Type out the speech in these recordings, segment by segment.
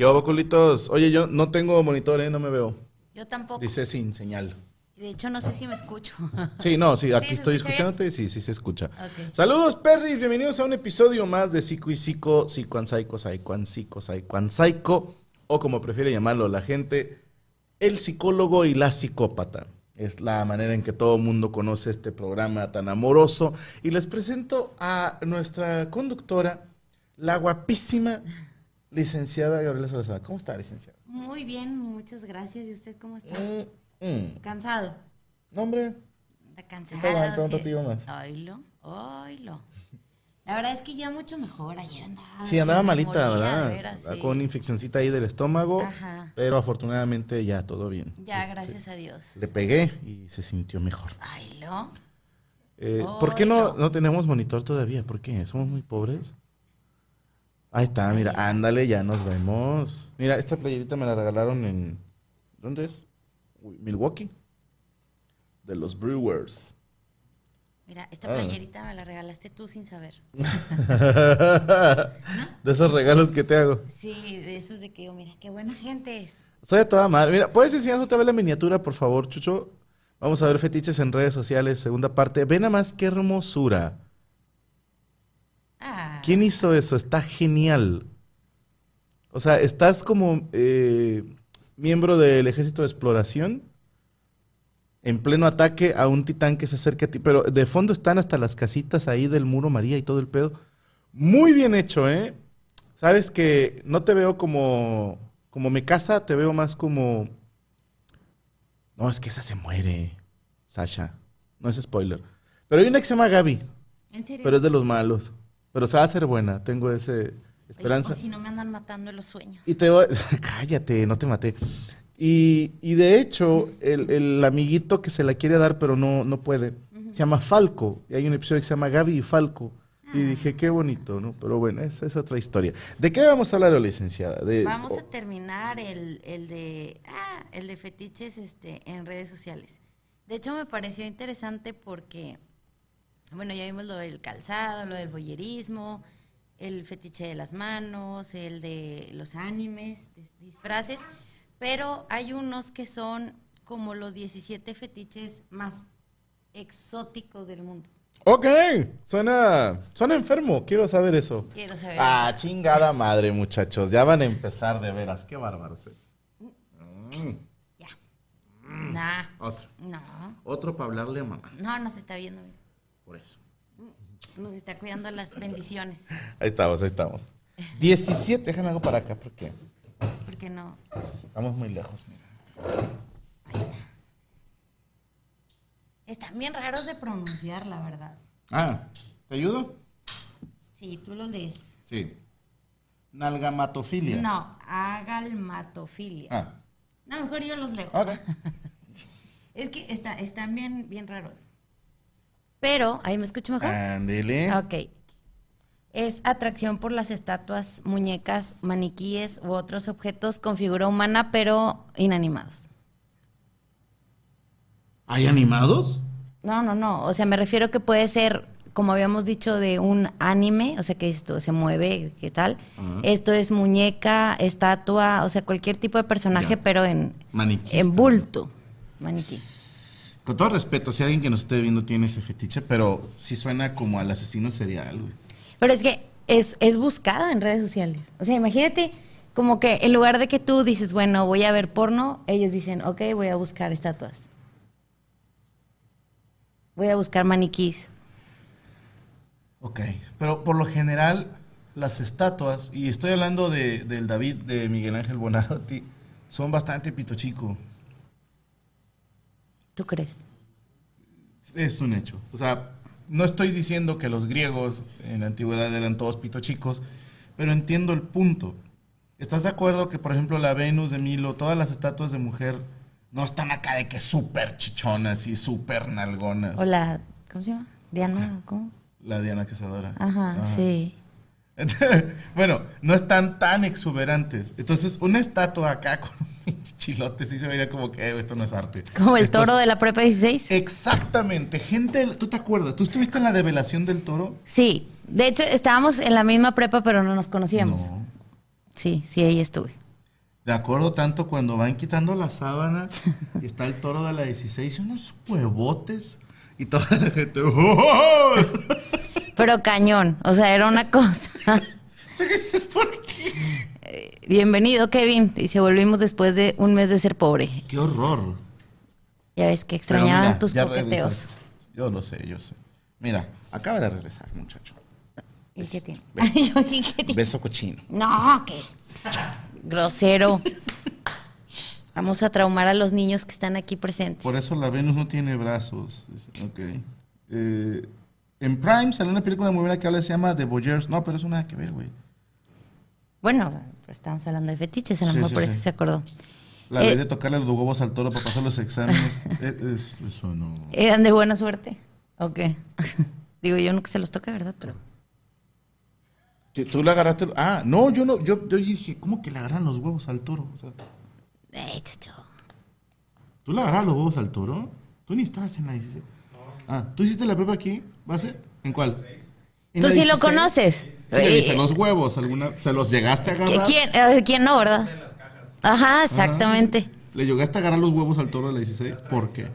¿Qué hubo, culitos? Oye, yo no tengo monitor, ¿eh? No me veo. Yo tampoco. Dice sin señal. De hecho, no sé si me escucho. Sí, no, sí, aquí ¿se estoy escuchándote. Sí, sí se escucha. Saludos, perris. Bienvenidos a un episodio más de Psico y Psico, Psicoan Psycho, Psychoan Psico, Psycho, o como prefiere llamarlo la gente, el psicólogo y la psicópata. Es la manera en que todo el mundo conoce este programa tan amoroso. Y les presento a nuestra conductora, la guapísima licenciada Gabriela Salazar. ¿Cómo está, licenciada? Muy bien, muchas gracias. ¿Y usted cómo está? Mm, mm. ¿Cansado? No, hombre. ¿Está cansado? Un ratito más. Oílo, oílo. La verdad es que ya mucho mejor. Ayer andaba. Sí, andaba malita, moría, ¿verdad? veras, sí. Con una infeccioncita ahí del estómago, Ajá. pero afortunadamente ya todo bien. Ya, gracias a Dios. Le pegué y se sintió mejor. Oílo. Eh, ¿Por qué no, no tenemos monitor todavía? ¿Por qué? ¿Somos muy pobres? Ahí está, mira, ándale, ya nos vemos. Mira, esta playerita me la regalaron en... ¿Dónde es? Milwaukee. De los Brewers. Mira, esta Ah. playerita me la regalaste tú sin saber. De esos regalos que te hago. Sí, de esos de que yo, mira, qué buena gente es. Soy a toda madre. Mira, ¿puedes enseñarnos otra vez la miniatura, por favor, Chucho? Vamos a ver fetiches en redes sociales, segunda parte. Ve nada más qué hermosura. Ah. ¿Quién hizo eso? Está genial. O sea, estás como eh, miembro del ejército de exploración en pleno ataque a un titán que se acerca a ti, pero de fondo están hasta las casitas ahí del muro María y todo el pedo. Muy bien hecho, ¿eh? Sabes que no te veo como como me casa, te veo más como No, es que esa se muere, Sasha. No es spoiler. Pero hay una que se llama Gaby, ¿En serio? pero es de los malos. Pero se va a hacer buena, tengo ese Oye, esperanza. o si no me andan matando en los sueños. Y te voy... Cállate, no te maté. Y, y de hecho, el, el amiguito que se la quiere dar, pero no, no puede, se llama Falco. Y hay un episodio que se llama Gaby y Falco. Y dije, qué bonito, ¿no? Pero bueno, esa es otra historia. ¿De qué vamos a hablar licenciada? De, Vamos o- a terminar el, el de ah, el de fetiches este, en redes sociales. De hecho, me pareció interesante porque, bueno, ya vimos lo del calzado, lo del boyerismo, el fetiche de las manos, el de los animes, dis- disfraces, pero hay unos que son como los 17 fetiches más exóticos del mundo. Ok, suena, suena enfermo. Quiero saber eso. Quiero saber Ah, chingada madre, muchachos. Ya van a empezar de veras. Qué bárbaros. eh. Mm, Ya. Nah. Otro. No. Otro para hablarle a mamá. No, nos está viendo. mira. Por eso. Nos está cuidando las bendiciones. Ahí estamos, ahí estamos. 17, déjame algo para acá porque Porque no. estamos muy lejos. mira. Están bien raros de pronunciar, la verdad. Ah, ¿te ayudo? Sí, tú los lees. Sí. Nalgamatofilia. No, agalmatofilia. Ah, No, mejor yo los leo. ok. Es que está, están bien, bien raros. Pero, ahí me escucho mejor. Ándele. Ok. Es atracción por las estatuas, muñecas, maniquíes u otros objetos con figura humana, pero inanimados. ¿Hay animados? No, no, no. O sea, me refiero que puede ser, como habíamos dicho, de un anime, o sea, que esto se mueve, ¿qué tal? Esto es muñeca, estatua, o sea, cualquier tipo de personaje, Ya. pero en, en bulto. Maniquí. Con todo respeto, si alguien que nos esté viendo tiene ese fetiche, pero sí suena como al asesino serial, güey. Pero es que es, es buscado en redes sociales. O sea, imagínate como que en lugar de que tú dices, bueno, voy a ver porno, ellos dicen, ok, voy a buscar estatuas. Voy a buscar maniquís. Ok, pero por lo general las estatuas, y estoy hablando de, del David de Miguel Ángel Bonarotti, son bastante pito chico. ¿Tú crees? Es un hecho. O sea, no estoy diciendo que los griegos en la antigüedad eran todos pito chicos, pero entiendo el punto. ¿Estás de acuerdo que, por ejemplo, la Venus de Milo, todas las estatuas de mujer no están acá de que súper chichonas y súper nalgonas? O la, ¿cómo se llama? Diana, ¿cómo? La Diana Cazadora. Ajá, sí. bueno, no están tan exuberantes. Entonces, una estatua acá con un chilote sí se vería como que "Eh, esto no es arte. Como el toro de la prepa 16. Exactamente. Gente, ¿tú te acuerdas? ¿Tú estuviste en la develación del toro? Sí. De hecho, estábamos en la misma prepa, pero no nos conocíamos. No. Sí, sí, ahí estuve. De acuerdo tanto cuando van quitando la sábana y está el toro de la 16 y unos huevotes y toda la gente. ¡Oh! Pero cañón. O sea, era una cosa. ¿Sí dices por qué? Bienvenido, Kevin. Y se volvimos después de un mes de ser pobre. ¡Qué horror! Ya ves que extrañaban mira, tus ya coqueteos. regresaste. Yo lo sé, yo sé. Mira, acaba de regresar, muchacho. ¿Y qué tiene? Beso. Yo, ¿y qué tiene? Beso cochino. No, qué grosero. Vamos a traumar a los niños que están aquí presentes. Por eso la Venus no tiene brazos. Ok. Eh, en Prime sale una película muy buena que habla, se llama The Voyeurs. No, pero eso nada que ver, güey. Bueno, pero estamos hablando de fetiches, a lo Sí, mejor sí, por sí. eso se acordó. La Eh, ley de tocarle los huevos al toro para pasar los exámenes. Eh, es- eso no. ¿Eran de buena suerte? ¿O qué? Digo, yo nunca se los toca, ¿verdad? Pero ¿Tú le agarraste? Ah, no, yo no. Yo, yo dije, ¿cómo que le agarran los huevos al toro? O sea, Eh, chucho. ¿Tú le agarras los huevos al toro? Tú ni estabas en la 16. Ah, ¿tú hiciste la prueba aquí? ¿Base? ¿En cuál? ¿En ¿Tú la sí lo 16? conoces? Sí, le Eh, los huevos. ¿Alguna, ¿Se los llegaste a ¿qui- agarrar? ¿Quién, eh, ¿Quién no, verdad? Ajá, exactamente. ¿Le llegaste a agarrar los huevos al toro de la 16? ¿Por qué?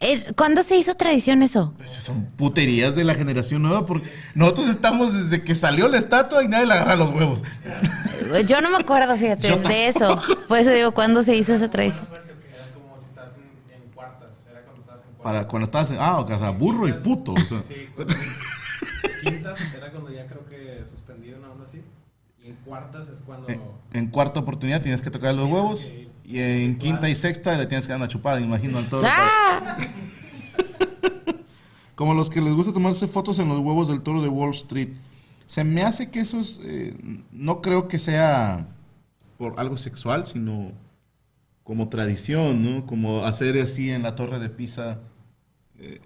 Es, ¿Cuándo se hizo tradición eso? Pues son puterías de la generación nueva porque nosotros estamos desde que salió la estatua y nadie le agarra los huevos. Yo no me acuerdo, fíjate, de eso. Por eso digo, ¿cuándo se hizo esa tradición? Era como si estás en, en cuartas, era cuando estabas en cuartas. Para cuando estabas en... Ah, o sea, burro y puto. o sea. Sí, cuando- quintas era cuando ya creo que suspendí una onda así. Y en cuartas es cuando. En, en cuarta oportunidad tienes que tocar los huevos y en quinta y sexta le tienes que dar una chupada, imagino al toro. ¡Ah! Como los que les gusta tomarse fotos en los huevos del toro de Wall Street. Se me hace que eso es, eh, no creo que sea por algo sexual, sino como tradición, ¿no? Como hacer así en la Torre de Pisa, eh,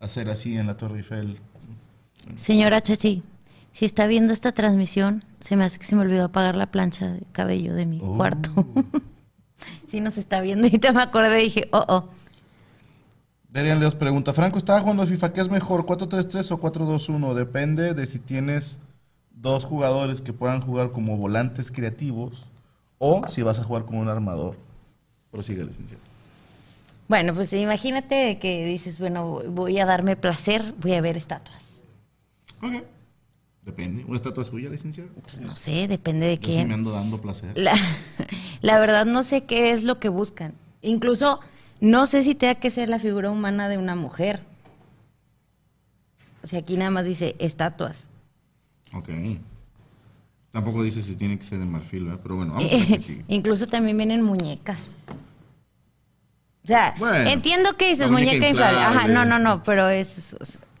hacer así en la Torre Eiffel. Señora Chachi, si está viendo esta transmisión, se me hace que se me olvidó apagar la plancha de cabello de mi Oh. cuarto. sí nos está viendo y te me acordé y dije, oh, oh. Darian Leos pregunta, Franco, ¿estaba jugando FIFA? ¿Qué es mejor, 4-3-3 o 4-2-1? Depende de si tienes dos jugadores que puedan jugar como volantes creativos o si vas a jugar como un armador. Prosigue, licenciado. Bueno, pues imagínate que dices, bueno, voy a darme placer, voy a ver estatuas. Ok. Depende. ¿Una estatua suya, licenciado? Pues no sé, depende de Yo sí quién. me ando dando placer. La, la verdad no sé qué es lo que buscan. Incluso no sé si tenga que ser la figura humana de una mujer. O sea, aquí nada más dice estatuas. Ok. Tampoco dice si tiene que ser de marfil, ¿verdad? Pero bueno, vamos a ver qué sigue. Incluso también vienen muñecas. O sea, Bueno, entiendo que dices muñeca inflable. Ajá, no, no, no, pero es,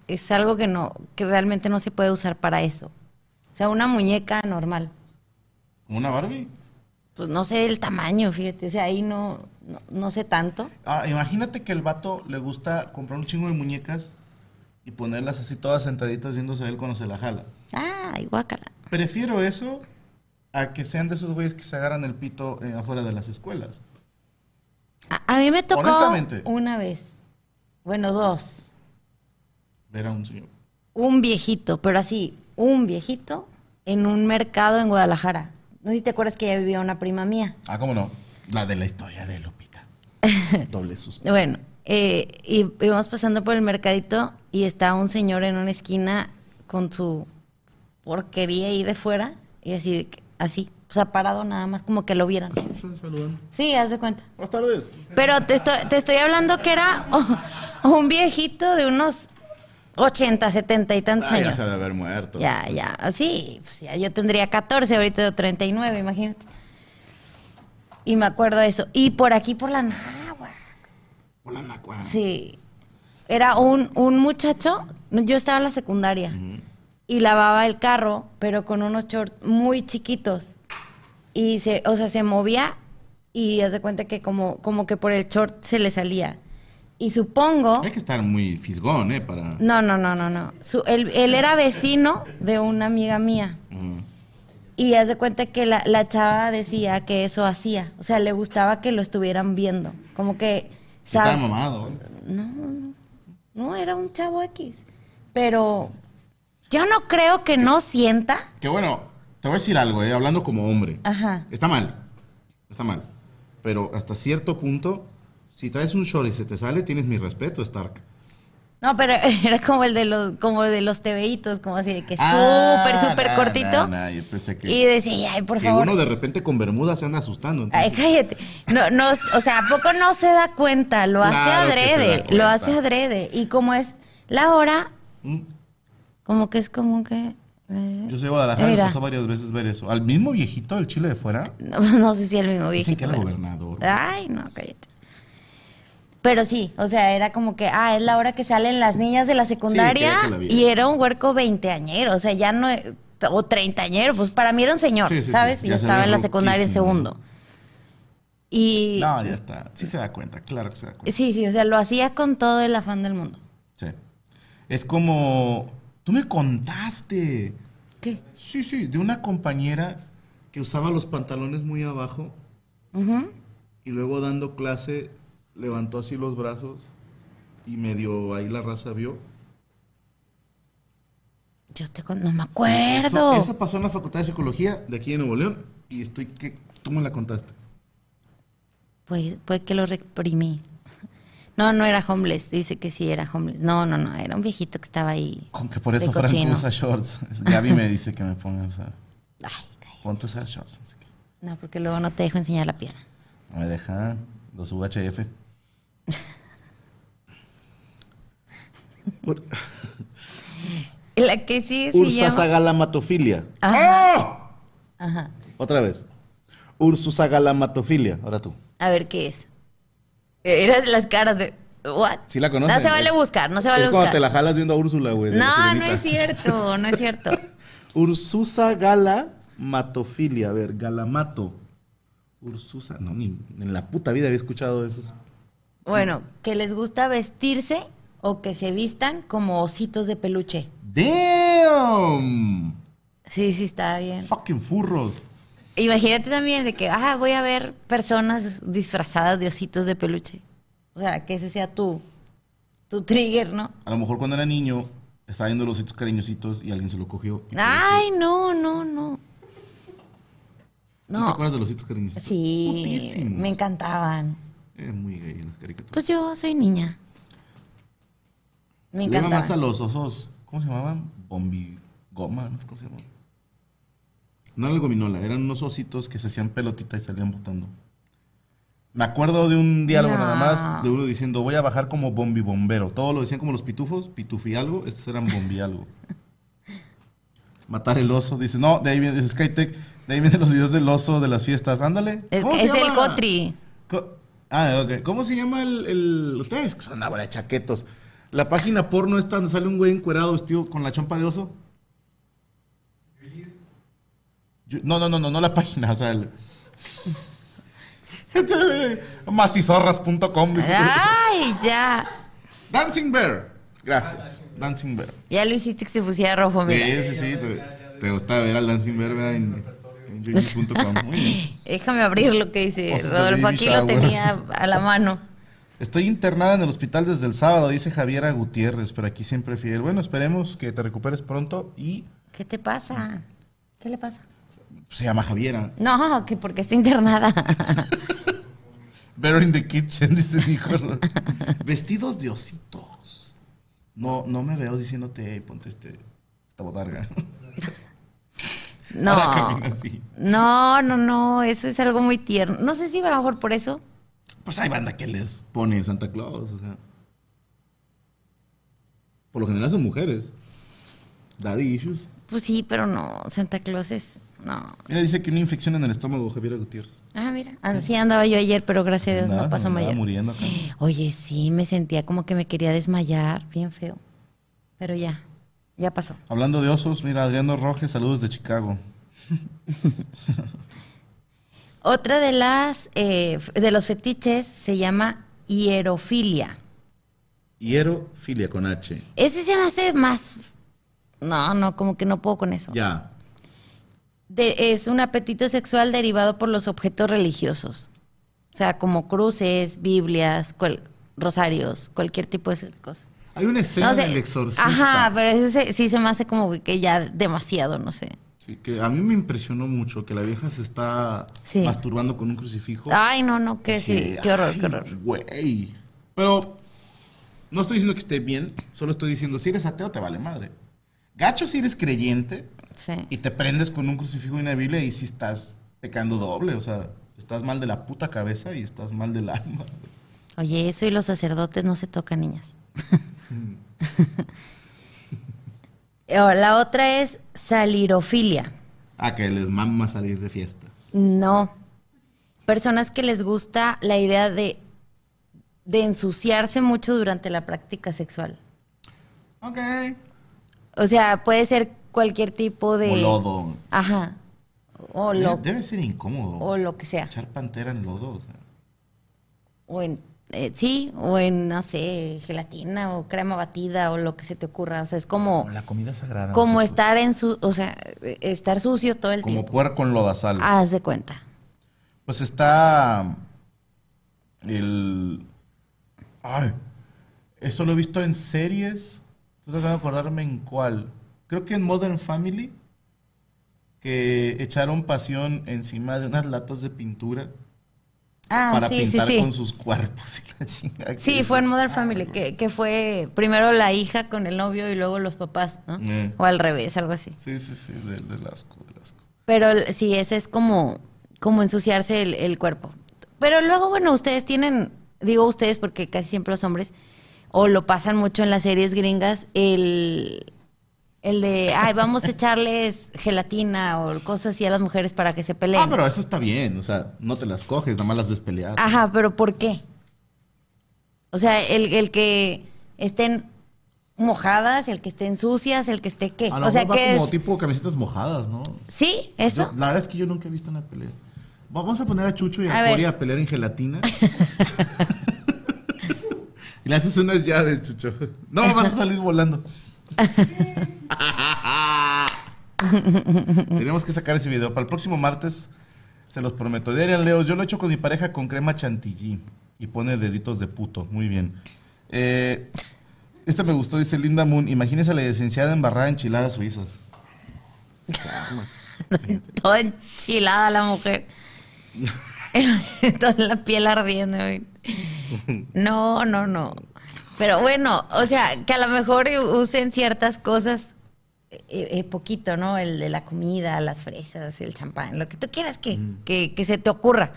es, algo que no, que realmente no se puede usar para eso. O sea, una muñeca normal. ¿Como una Barbie? Pues no sé el tamaño, fíjate. O sea, ahí no, no, no sé tanto. Ahora, imagínate que el vato le gusta comprar un chingo de muñecas y ponerlas así todas sentaditas viéndose a él cuando se la jala. Ay, guácala. Prefiero eso a que sean de esos güeyes que se agarran el pito eh, afuera de las escuelas. A, a mí me tocó Honestamente. una vez. Bueno, dos. Ver a un señor. Un viejito, pero así, un viejito en un mercado en Guadalajara. No sé si te acuerdas que ya vivía una prima mía. Ah, ¿cómo no? La de la historia de Lupita. Doble sus. Bueno, eh, y íbamos pasando por el mercadito y estaba un señor en una esquina con su porquería ahí de fuera y así, así, o sea, parado nada más como que lo vieran. Saludando. Sí, haz de cuenta. Buenas tardes. Pero te estoy, te estoy hablando que era oh, un viejito de unos 80, 70 y tantos Ah, ya años. se ha de haber muerto. Ya, ya, sí, pues ya yo tendría 14, ahorita tengo 39, imagínate. Y me acuerdo de eso. Y por aquí, por la Náhuac, Hola, Nacua. sí. Era un, un muchacho, yo estaba en la secundaria, y lavaba el carro, pero con unos shorts muy chiquitos. Y se, o sea, se movía y haz de cuenta que como, como que por el short se le salía. Y supongo... Hay que estar muy fisgón, ¿eh? Para. No, no, no, no, no. Su- él, él era vecino de una amiga mía. Ujú. Y haz de cuenta que la, la chava decía que eso hacía. O sea, le gustaba que lo estuvieran viendo. Como que... Estaba mamado. ¿eh? No, no, no, era un chavo X. Pero yo no creo que no sienta. Que bueno, te voy a decir algo, ¿eh? Hablando como hombre. Ajá. Está mal. Está mal. Pero hasta cierto punto, si traes un short y se te sale, tienes mi respeto, Stark. No, pero era como el de los, como de los tebeitos, como así de que Ah, súper, súper nah, cortito. nah, nah, yo pensé que- Y decía, ay, por que favor. uno de repente con bermuda se anda asustando. Ay, cállate. No, no, o sea, ¿a poco no se da cuenta? Lo hace Claro adrede, lo hace adrede. Y como es la hora, Mm. Como que es como que... eh, Yo soy de Guadalajara, me Mira. pasó varias veces ver eso. Al mismo viejito del Chile de fuera, no, no sé si el mismo dicen viejito. que era pero- gobernador. Ay, no, cállate. Pero sí, o sea, era como que, ah, es la hora que salen las niñas de la secundaria la y era un huerco veinteañero, o sea, ya no, o treintañero, pues para mí era un señor, Sí, sí, sí, ¿sabes? Y estaba en la secundaria en segundo. Y No, ya está. Sí se da cuenta, claro que se da cuenta. sí, sí, o sea, lo hacía con todo el afán del mundo. Sí. Es como. Tú me contaste. ¿Qué? Sí, sí, de una compañera que usaba los pantalones muy abajo Ujú. y luego dando clase levantó así los brazos y medio ahí la raza vio. Yo te con- no me Sí, acuerdo. Eso, eso pasó en la Facultad de Psicología de aquí de Nuevo León y estoy que tú me la contaste. Pues, pues que lo reprimí. No, no era homeless, dice que sí era homeless. No, no, no, era un viejito que estaba ahí. Con que por eso Franco cochino. usa shorts. Gaby me dice que me ponga, o sea, Ay, cállate. ponte a usar shorts. Así que No, porque luego no te dejo enseñar la pierna. no me deja los UHF. La que sí se llama... Ursasagalamatofilia. Ajá. Ajá. Otra vez. Ursasagalamatofilia. Ahora tú. A ver, ¿qué es? Eras las caras de... ¿What? ¿Sí la conoces? No se vale buscar, no se vale es cuando buscar. te la jalas viendo a Úrsula, güey. No, no es cierto, no es cierto. Ursusa galamatofilia. A ver, galamato. Ursusa. No, ni en la puta vida había escuchado esos. Bueno, que les gusta vestirse o que se vistan como ositos de peluche. ¡Damn! Sí, sí, está bien. Fucking furros. Imagínate también de que, ah, voy a ver personas disfrazadas de ositos de peluche. O sea, que ese sea tu, tu trigger, ¿no? A lo mejor cuando era niño estaba viendo los ositos cariñositos y alguien se lo cogió. Ay, no, no, no. ¿Tú ¿Te No. acuerdas de los ositos cariñositos? Sí, Putísimos. me encantaban. Es muy gay las caricaturas. Pues yo soy niña. Me Le llama encanta. más a los osos, ¿cómo se llamaban? Bombigoma, no sé cómo se llamaban. No era el gominola, eran unos ositos que se hacían pelotita y salían botando. Me acuerdo de un diálogo No. nada más de uno diciendo, voy a bajar como bombibombero. Todos lo decían como los pitufos, pitufi algo, estos eran bombi algo. Matar el oso, dice, no, de ahí viene, dice Skytech, de ahí vienen los videos del oso de las fiestas, ándale. Es, ¿Cómo que se es el? Cotri. Co- Ah, ok. ¿Cómo se llama el, el- Ustedes son ahora de chaquetos. La página porno esta donde sale un güey encuerado vestido con la chompa de oso. Yo- No, no, no, no, no la página, o sea, el... Macizorras.com. Ay, ya. Dancing Bear. Gracias. Dancing Bear. Ya lo hiciste que se pusiera rojo, mira. Sí, sí, sí. Te, te gusta ver al Dancing Bear ¿verdad? en, en. Déjame abrir lo que dice de Rodolfo. Aquí lo tenía a la mano. Estoy internada en el hospital desde el sábado, dice Javiera Gutiérrez, pero aquí siempre fiel. Bueno, esperemos que te recuperes pronto y ¿Qué te pasa? ¿Qué le pasa? Se llama Javiera. No, que porque está internada. Better in the kitchen, dice Nicolás. Vestidos de ositos. No, no me veo diciéndote, "Ey, ponte este, esta botarga. No. No, no, no. Eso es algo muy tierno. No sé si a lo mejor por eso. Pues hay banda que les pone Santa Claus, o sea. Por lo general son mujeres. Daddy issues. Pues sí, pero no. Santa Claus es. No. Mira, dice que una infección en el estómago, Javiera Gutiérrez. Ah, mira. Así andaba yo ayer, pero gracias a Dios Andaba- no pasó mayor. muriendo acá. Oye, sí, me sentía como que me quería desmayar. Bien feo. Pero ya. Ya pasó. Hablando de osos, mira, Adriano Rojas, saludos de Chicago. Otra de las eh, de los fetiches se llama hierofilia. Hierofilia con H. Ese se me hace más. No, no, como que no puedo con eso. Ya. De- es un apetito sexual derivado por los objetos religiosos. O sea, como cruces, Biblias, cual- rosarios, cualquier tipo de cosas. Hay una escena No del exorcista. Ajá, pero eso se- sí se me hace como que ya demasiado, no sé. Sí, que a mí me impresionó mucho que la vieja se está Sí. masturbando con un crucifijo. Ay, no, no, que sí, qué horror, "Ay, qué horror. Güey. Pero no estoy diciendo que esté bien, solo estoy diciendo, si eres ateo te vale madre. Gacho si eres creyente Sí. y te prendes con un crucifijo Biblia y si estás pecando doble, o sea, estás mal de la puta cabeza y estás mal del alma. Oye, eso y los sacerdotes no se tocan, niñas. O La otra es salirofilia. Ah, que les mama salir de fiesta. No. Personas que les gusta la idea de, de ensuciarse mucho durante la práctica sexual. Ok. O sea, puede ser cualquier tipo de... O lodo. Ajá. O Debe- lo, Debe ser incómodo. o lo que sea. Echar pantera en lodo, o sea. O en, eh, sí, o en, no sé, gelatina o crema batida o lo que se te ocurra. O sea, es como, Como la comida sagrada. como estar en su, o sea, estar sucio todo el Como tiempo. puerco en lodazal. Haz de cuenta. Pues está el... Ay, eso lo he visto en series. Estoy tratando de acordarme en cuál. Creo que en Modern Family, que echaron pasión encima de unas latas de pintura Ah, para sí, pintar sí. con sus cuerpos. y la chingada. Sí, fue en Modern Family, que, que fue primero la hija con el novio y luego los papás, ¿no? Eh. O al revés, algo así. Sí, sí, sí, del, del asco, del asco. Pero sí, ese es como, como ensuciarse el, el cuerpo. Pero luego, bueno, ustedes tienen, digo ustedes porque casi siempre los hombres, o lo pasan mucho en las series gringas, el, el de, ay, vamos a echarles gelatina o cosas así a las mujeres para que se peleen. Ah, pero eso está bien, o sea, no te las coges, nada más las ves pelear. Ajá, pero ¿por qué? O sea, el, el que estén mojadas, el que estén sucias, el que esté qué. A lo O sea, que como es... tipo camisetas mojadas, ¿no? Sí, eso. Yo- la verdad es que yo nunca he visto una pelea. Vamos a poner a Chucho y a, A a pelear en gelatina. y le haces unas llaves, Chucho. No, vas a salir volando. Tenemos que sacar ese video. Para el próximo martes, se los prometo. Dirían Leos, yo lo he hecho con mi pareja con crema chantilly. Y pone deditos de puto. Muy bien. Eh, esta me gustó, dice Linda Moon. Imagínese a la licenciada embarrada en enchiladas suizas. Toda enchilada la mujer. Toda la piel ardiendo. No, no, no. Pero bueno, o sea, que a lo mejor usen ciertas cosas eh, eh, poquito, ¿no? El de la comida, las fresas, el champán, lo que tú quieras que, que, que se te ocurra.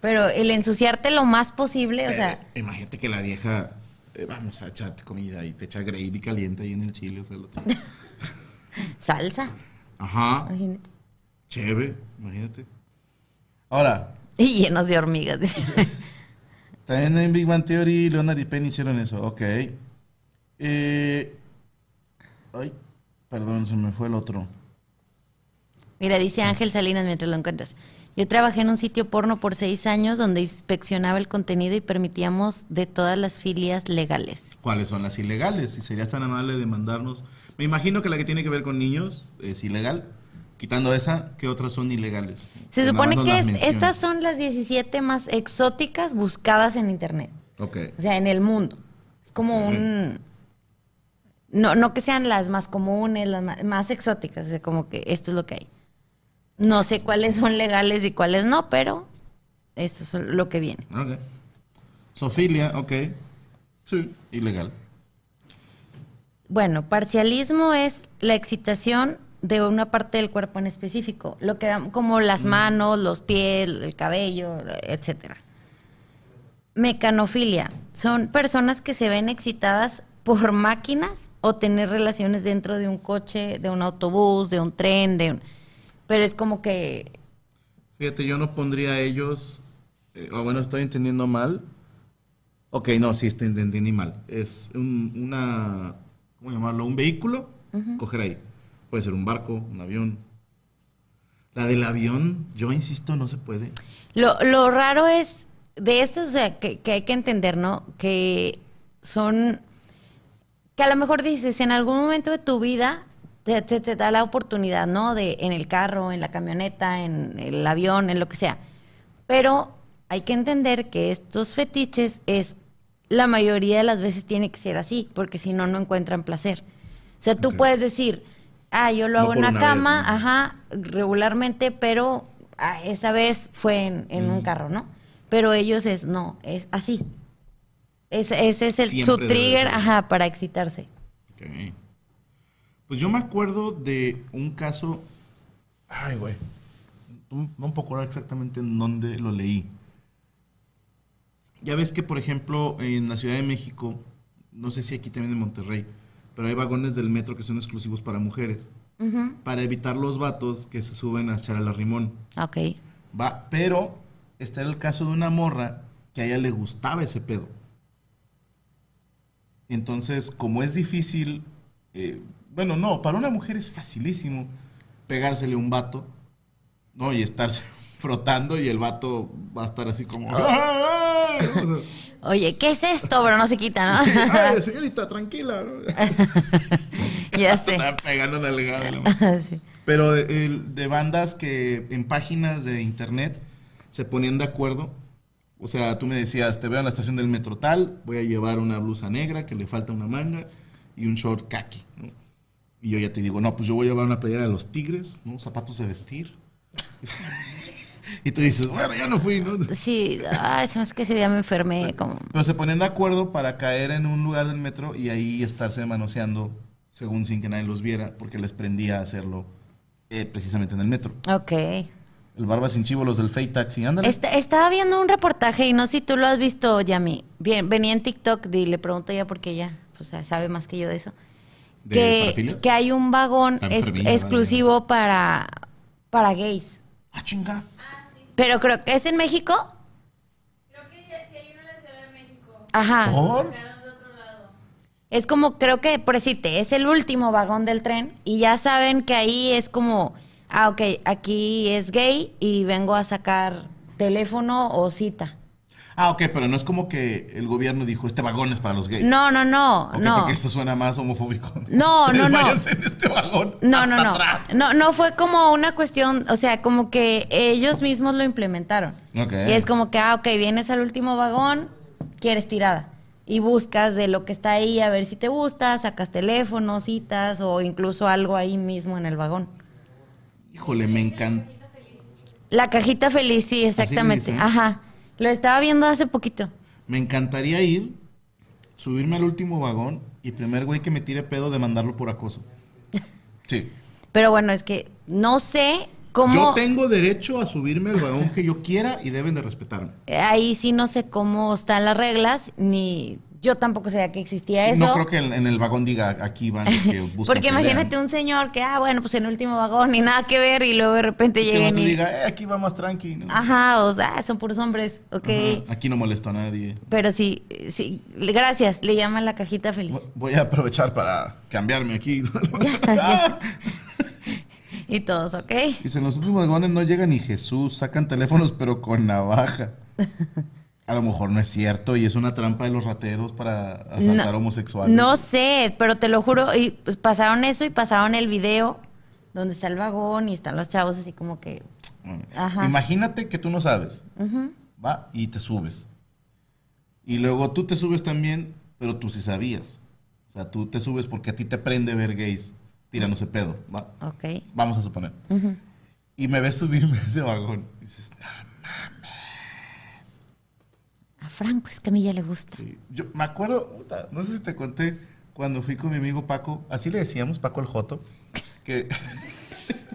Pero el ensuciarte lo más posible, o sea, Eh, imagínate que la vieja, eh, vamos a echarte comida y te echa gravy caliente ahí en el chile. O sea, lo salsa, Ajá, imagínate. chévere, imagínate. Ahora, Y llenos de hormigas. También en Big Bang Theory, Leonard y Penn hicieron eso, ok. Eh, ay, perdón, se me fue el otro. Mira, dice Ángel Salinas mientras lo encuentras. Yo trabajé en un sitio porno por seis años donde inspeccionaba el contenido y permitíamos de todas las filias legales. ¿Cuáles son las ilegales? Si serías tan amable de mandarnos. Me imagino que la que tiene que ver con niños es ilegal. Quitando esa, ¿qué otras son ilegales? Se Que supone que las est- menciones. estas son las 17 más exóticas buscadas en Internet. Ok. O sea, en el mundo. Es como un... No, no que sean las más comunes, las más, más exóticas, o sea, como que esto es lo que hay. No sé cuáles son legales y cuáles no, pero esto es lo que viene. Ok. Sofilia, ok. Sí, ilegal. Bueno, parcialismo es la excitación de una parte del cuerpo en específico, lo que como las manos, los pies, el cabello, etcétera. Mecanofilia son personas que se ven excitadas por máquinas o tener relaciones dentro de un coche, de un autobús, de un tren, de un pero es como que Fíjate, yo no pondría a ellos. eh, bueno, estoy entendiendo mal. Ok, no, sí, estoy entendí mal. Es un- una. ¿Cómo llamarlo? Un vehículo. Coger ahí. Puede ser un barco, un avión. La del avión, yo insisto, no se puede. Lo, lo raro es de esto, o sea, que, que hay que entender, ¿no? Que son, que a lo mejor dices, en algún momento de tu vida te, te- te da la oportunidad, ¿no? De en el carro, en la camioneta, en el avión, en lo que sea. Pero hay que entender que estos fetiches es, la mayoría de las veces tiene que ser así, porque si no, no encuentran placer. O sea, tú puedes decir, ah, yo lo No hago en una cama, vez, ¿no? ajá, regularmente, pero ah, esa vez fue en, en Mm. un carro, ¿no? Pero ellos es, no, es así. Es- ese es el, Siempre su trigger, ajá, para excitarse. Ok. Pues yo me acuerdo de un caso. Ay, güey. No no puedo acordar exactamente en dónde lo leí. Ya ves que, por ejemplo, en la Ciudad de México, no sé si aquí también en Monterrey, pero hay vagones del metro que son exclusivos para mujeres. Para evitar los vatos que se suben a echar al arrimón. Ok. Va, pero está el caso de una morra que a ella le gustaba ese pedo. Entonces, como es difícil, eh, bueno, no, para una mujer es facilísimo pegársele a un vato, ¿no? Y estarse frotando y el vato va a estar así como... Sea, Oye, ¿qué es esto? Pero no se quita, ¿no? "Ay, señorita, tranquila. ¿no? ya sé. Está pegando en el gado, la Sí. Pero de bandas que en páginas de internet se ponían de acuerdo. O sea, tú me decías, te veo en la estación del metro tal, voy a llevar una blusa negra que le falta una manga y un short khaki. ¿no? Y yo ya te digo, no, pues yo voy a llevar una playera de los tigres, ¿no? zapatos de vestir. Y tú dices, bueno, ya no fui, ¿no? Sí, ay, se me hace que ese día me enfermé. Como... Pero se ponían de acuerdo para caer en un lugar del metro y ahí estarse manoseando, según sin que nadie los viera, porque les prendía a hacerlo eh, precisamente en el metro. Ok. El Barba Sin Chivo, los del Fake Taxi, ándale. Esta- estaba viendo un reportaje y no sé si tú lo has visto, Yami. Bien, venía en TikTok y le pregunto ya porque ella pues, sabe más que yo de eso. ¿De que, que hay un vagón Está vale. exclusivo para, para gays. Ah, chinga. Pero creo que es en México. Creo que ya- si hay uno en la Ciudad de México. Ajá. Es como, creo que, por decirte, es el último vagón del tren y ya saben que ahí es como, ah, ok, aquí es gay y vengo a sacar teléfono o cita. Ah, ok, pero no es como que el gobierno dijo, este vagón es para los gays. No, no, no, no. Porque eso suena más homofóbico. No, no, no. En este vagón. No, no, no. atrás. No, no fue como una cuestión, o sea, como que ellos mismos lo implementaron. Ok. Y es como que, ah, ok, vienes al último vagón, quieres tirada. Y buscas de lo que está ahí a ver si te gusta, sacas teléfono, citas o incluso algo ahí mismo en el vagón. Híjole, me encanta. La cajita feliz, sí, exactamente. Ajá. Lo estaba viendo hace poquito. Me encantaría ir, subirme al último vagón y primer güey que me tire pedo demandarlo por acoso. Sí. Pero bueno, es que no sé cómo. Yo tengo derecho a subirme al vagón que yo quiera y deben de respetarme. Ahí sí no sé cómo están las reglas, ni yo tampoco sabía que existía eso. No creo que en, en el vagón diga aquí van los que buscan Porque pelea". imagínate un señor que, ah, bueno, pues en el último vagón, ni nada que ver, y luego de repente Que el lleguen vato y. diga, eh, aquí va más tranqui. ¿no? Ajá, o sea, son puros hombres, ok. Ajá, Aquí no molesto a nadie. Pero sí, sí, gracias, le llaman la cajita feliz. Vo- Voy a aprovechar para cambiarme aquí. Ya. Y todos, ok. Dice, en los últimos vagones no llega ni Jesús, sacan teléfonos pero con navaja. A lo mejor no es cierto y es una trampa de los rateros para asaltar No- homosexuales. No sé, pero te lo juro, y pues pasaron eso y pasaron el video donde está el vagón y están los chavos así como que, Ajá. Imagínate que tú no sabes, va, y te subes. Y luego tú te subes también, pero tú sí sabías. O sea, tú te subes porque a ti te prende ver gays tirándose pedo, va. ok. Vamos a suponer. Y me ves subirme a ese vagón. Y dices, "No, A Franco es que a mí ya le gusta. Sí. Yo me acuerdo, no sé si te conté, cuando fui con mi amigo Paco, así le decíamos, Paco el Joto, que...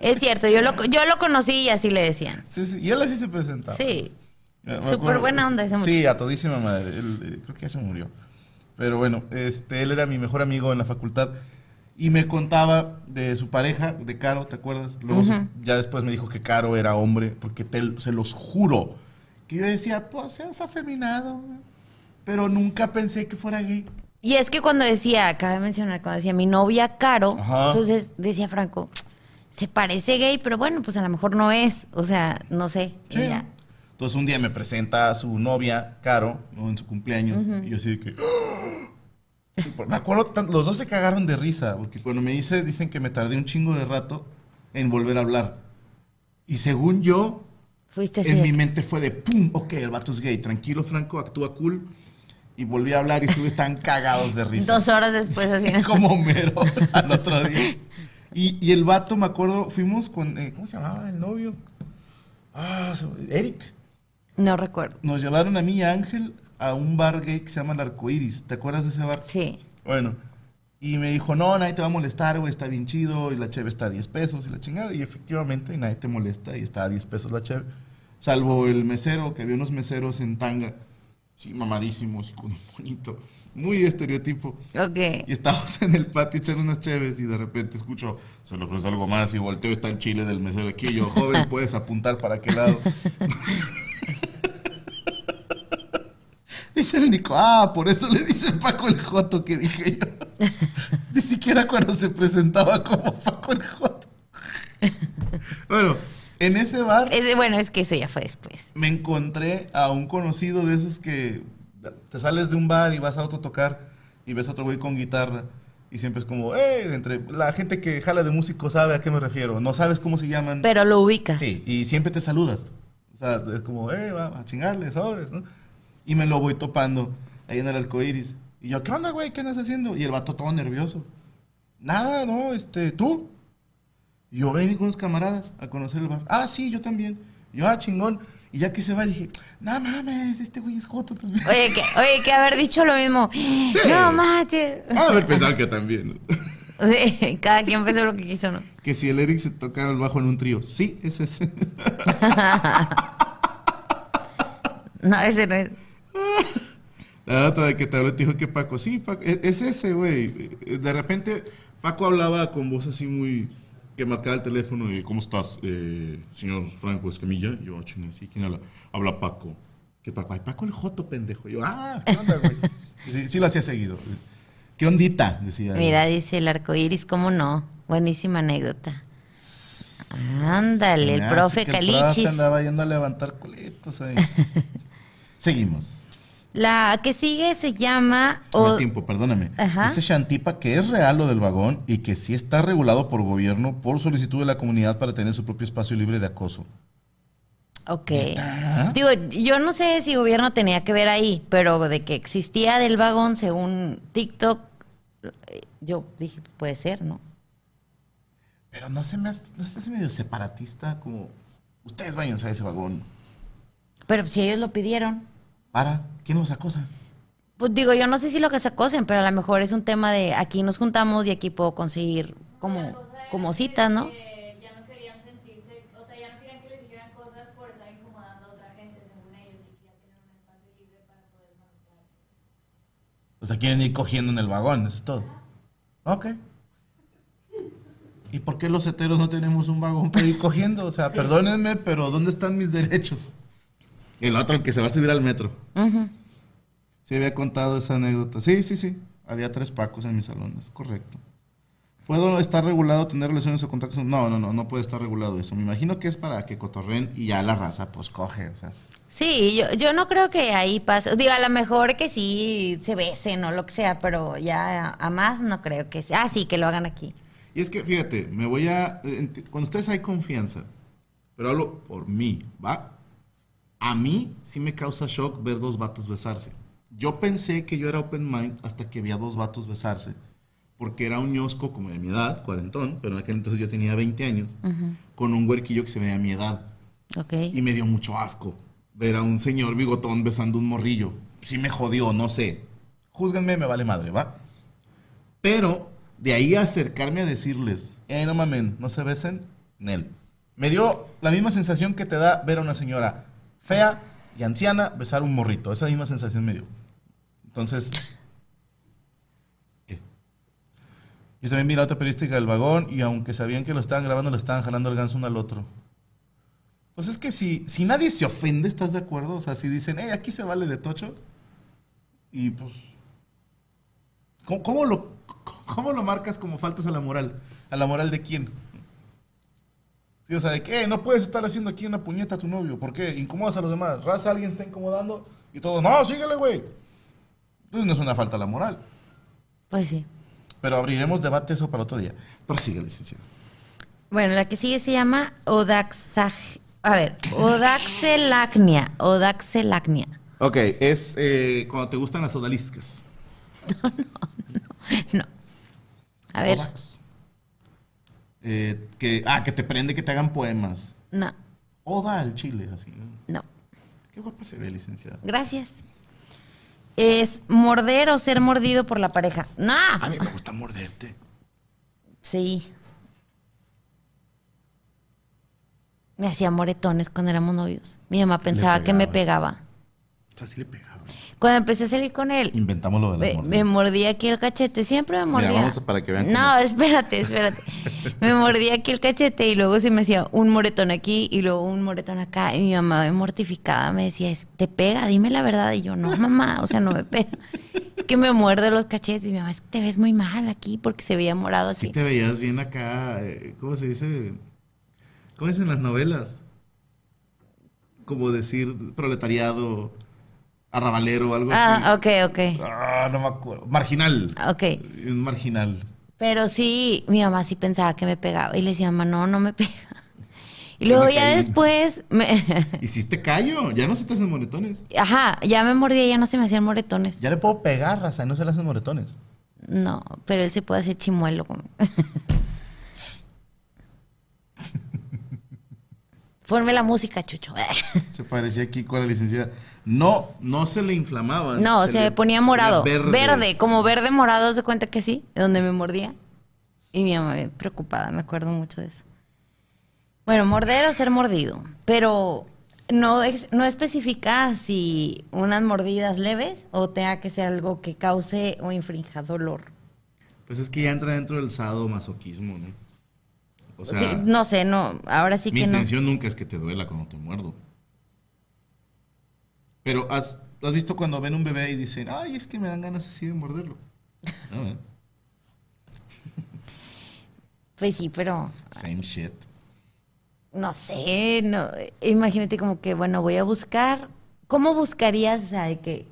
Es cierto, yo lo, yo lo conocí y así le decían. sí, sí, y él así se presentaba. Sí. Súper buena onda ese Sí, muchacho. a todísima madre. Él, eh, creo que ya se murió. Pero bueno, este, él era mi mejor amigo en la facultad y me contaba de su pareja, de Caro, ¿te acuerdas? Luego ya después me dijo que Caro era hombre, porque te- se los juro que yo decía, pues seas afeminado, güey". pero nunca pensé que fuera gay. Y es que cuando decía, acaba de mencionar, cuando decía mi novia Caro, Ajá. entonces decía Franco, se parece gay, pero bueno, pues a lo mejor no es. O sea, no sé. Sí. Entonces un día me presenta a su novia, Caro, ¿no? en su cumpleaños, y yo así de que... Y por- Me acuerdo, los dos se cagaron de risa, porque cuando me dice, dicen que me tardé un chingo de rato en volver a hablar. Y según yo, Fuiste así. en mi mente fue de, ¡pum! Ok, el vato es gay, tranquilo, Franco, actúa cool. Y volví a hablar y estuve tan cagados de risa. Dos horas después así. Como mero al otro día. Y, y el vato, me acuerdo, fuimos con, eh, ¿cómo se llamaba el novio? Ah, Eric. No recuerdo. Nos llevaron a mí y a Ángel a un bar gay que se llama El Arcoiris. ¿Te acuerdas de ese bar? Sí. Bueno, y me dijo, no, nadie te va a molestar, güey, está bien chido, y la cheve está a 10 pesos, y la chingada. Y efectivamente, nadie te molesta, y está a 10 pesos la cheve. Salvo el mesero, que había unos meseros en tanga, sí, mamadísimos y con un bonito, muy estereotipo. Ok. Y estábamos en el patio echando unas cheves y de repente escucho, se le ofrece algo más y volteo, está el chile del mesero aquí. Y yo, joven, puedes apuntar para qué lado. Dice el Nico, ah, por eso le dice Paco el Joto que dije yo. Ni siquiera cuando se presentaba como Paco el Joto. bueno, en ese bar Ese- bueno, es que eso ya fue después. me encontré a un conocido de esos que te sales de un bar y vas a otro tocar y ves a otro güey con guitarra y siempre es como, eh, entre la gente que jala de músico sabe a qué me refiero, no sabes cómo se llaman. Pero lo ubicas. Sí, y siempre te saludas. O sea, es como, eh, va a chingarle, sobres, ¿no? Y me lo voy topando ahí en el arco iris. Y yo, ¿qué onda, güey? ¿Qué andas haciendo? Y el vato todo nervioso. Nada, no, este, ¿tú? Y yo vení con unos camaradas a conocer el bar. Ah, sí, yo también. Y yo, ah, chingón. Y ya que se va, dije, no mames, este güey es joto también. Oye, que, oye, que haber dicho lo mismo. No. Ah, a ver, pensar que también. Sí, cada quien pensó lo que quiso, ¿no? Que si el Eric se tocaba el bajo en un trío. Sí, es ese. No, ese no es. La data de que te habló te dijo que Paco, sí, Paco, e- es ese, güey. De repente, Paco hablaba con voz así muy. que marcaba el teléfono y, ¿cómo estás, eh, señor Franco Escamilla? Yo, "Ah, chinga, sí, ¿quién habla? Habla Paco. ¿Qué Paco? Ay, Paco el Joto, pendejo. Yo, ah, ¿qué onda, güey? Sí, sí lo hacía seguido. ¿Qué ondita? Decía. Mira, dice el arco iris, ¿cómo no? Buenísima anécdota. Ándale, el profe que el profe Calichis. andaba yendo a levantar coletos ahí. Seguimos. La que sigue se llama. O- tiempo, perdóname. Ajá. Dice Shantipa que es real lo del vagón y que sí está regulado por gobierno por solicitud de la comunidad para tener su propio espacio libre de acoso. Ok. Digo, yo no sé si gobierno tenía que ver ahí, pero de que existía del vagón según TikTok, yo dije, puede ser, ¿no? Pero no se me hace, no estás medio separatista como Ustedes váyanse a ese vagón. Pero si ellos lo pidieron. ¿Para? ¿Quién los acosa? Pues digo, yo no sé si lo que se acosen, pero a lo mejor es un tema de aquí nos juntamos y aquí puedo conseguir como, como citas, ¿no? O sea, quieren ir cogiendo en el vagón, eso es todo. Ok. ¿Y por qué los heteros no tenemos un vagón para ir cogiendo? O sea, perdónenme, pero ¿dónde están mis derechos? El otro, el que se va a subir al metro. Ujú. Sí, había contado esa anécdota. Sí, sí, sí. Había tres pacos en mi salón, es correcto. ¿Puedo estar regulado, tener relaciones o contactos? No, no, no, no puede estar regulado eso. Me imagino que es para que cotorren y ya la raza, pues coge, o sea. Sí, yo, yo no creo que ahí pase. Digo, a lo mejor que sí se besen o lo que sea, pero ya a, más no creo que sea. Ah, sí, que lo hagan aquí. Y es que, fíjate, me voy a... ent- Con ustedes hay confianza, pero hablo por mí, ¿va? A mí sí me causa shock ver dos vatos besarse. Yo pensé que yo era open mind hasta que vi a dos vatos besarse, porque era un ñosco como de mi edad, cuarentón, pero en aquel entonces yo tenía 20 años, con un huerquillo que se veía a mi edad. Ok. Y me dio mucho asco ver a un señor bigotón besando un morrillo. Sí me jodió, no sé. Júzganme, me vale madre, ¿va? Pero de ahí a acercarme a decirles, eh, no mamen, no se besen, Nel. Me dio la misma sensación que te da ver a una señora fea y anciana besar un morrito. Esa misma sensación me dio. Entonces, ¿qué? Yo también vi la otra periodística del vagón y aunque sabían que lo estaban grabando, le estaban jalando el ganso uno al otro. Pues es que si, si nadie se ofende, ¿estás de acuerdo? O sea, si dicen, hey, aquí se vale de tocho. Y pues. ¿Cómo, cómo lo, ¿Cómo lo marcas como faltas a la moral? ¿A la moral de quién? Sí, o sea, de que "Eh, no puedes estar haciendo aquí una puñeta a tu novio. ¿Por qué? Incomodas a los demás. Raza, alguien está incomodando y todo. No, síguele, güey. Entonces no es una falta a la moral. Pues sí. Pero abriremos debate eso para otro día. Prosigue, licenciado. Bueno, la que sigue se llama Odaxag... A ver, Odaxelacnia. Odaxelacnia. Ok, es eh, cuando te gustan las odaliscas. No. A ver, Odax. Eh, que, ah, que te prende que te hagan poemas. no, Oda al chile, así. ¿no? Qué guapa se ve, licenciada. Gracias. Es morder o ser mordido por la pareja. ¡No! A mí me gusta morderte. Sí. Me hacía moretones cuando éramos novios. Mi mamá pensaba que me pegaba. O sea, sí le pegaba. Cuando empecé a salir con él, Inventamos lo de la me, mordida. me mordía aquí el cachete. Siempre me mordía. vamos a- para que vean No, espérate, espérate. me mordía aquí el cachete y luego se me hacía un moretón aquí y luego un moretón acá. Y mi mamá, mortificada, me decía, "Es- ¿te pega? Dime la verdad. Y yo, no, mamá, o sea, no me pega. Es que me muerde los cachetes. Y mi mamá, es que te ves muy mal aquí porque se veía morado aquí. Sí te veías bien acá, eh, ¿cómo se dice? ¿Cómo dicen las novelas? Como decir proletariado, arrabalero, algo Ah, así. ok, ok. Ah, no me acuerdo. Marginal. Ok. Un marginal. Pero sí, mi mamá sí pensaba que me pegaba. Y le decía, mamá, no, no me pega. Y luego ya caí. después, me, Hiciste callo, ya no se te hacen moretones. ajá, ya me mordía y ya no se me hacían moretones. Ya le puedo pegar, raza, y no se le hacen moretones. No, pero él se puede hacer chimuelo. Ponme la música, Chucho. Se parecía aquí con la licenciada. No, no se le inflamaba. No, se, le- ponía se le morado. verde. Verde. como verde morado, ¿haz de cuenta que sí? Donde me mordía. Y mi mamá preocupada, me acuerdo mucho de eso. Bueno, morder o ser mordido. Pero no, no especifica si unas mordidas leves o tenga que ser algo que cause o infrinja dolor. Pues es que ya entra dentro del sadomasoquismo, ¿no? O sea, no sé, no, ahora sí mi que no. intención nunca es que te duela cuando te muerdo. Pero ¿has, has visto cuando ven un bebé y dicen, ay, es que me dan ganas así de morderlo? No, ¿eh? Pues sí, pero Same shit. no sé, no, imagínate como que, bueno, voy a buscar, ¿cómo buscarías, o sea, de que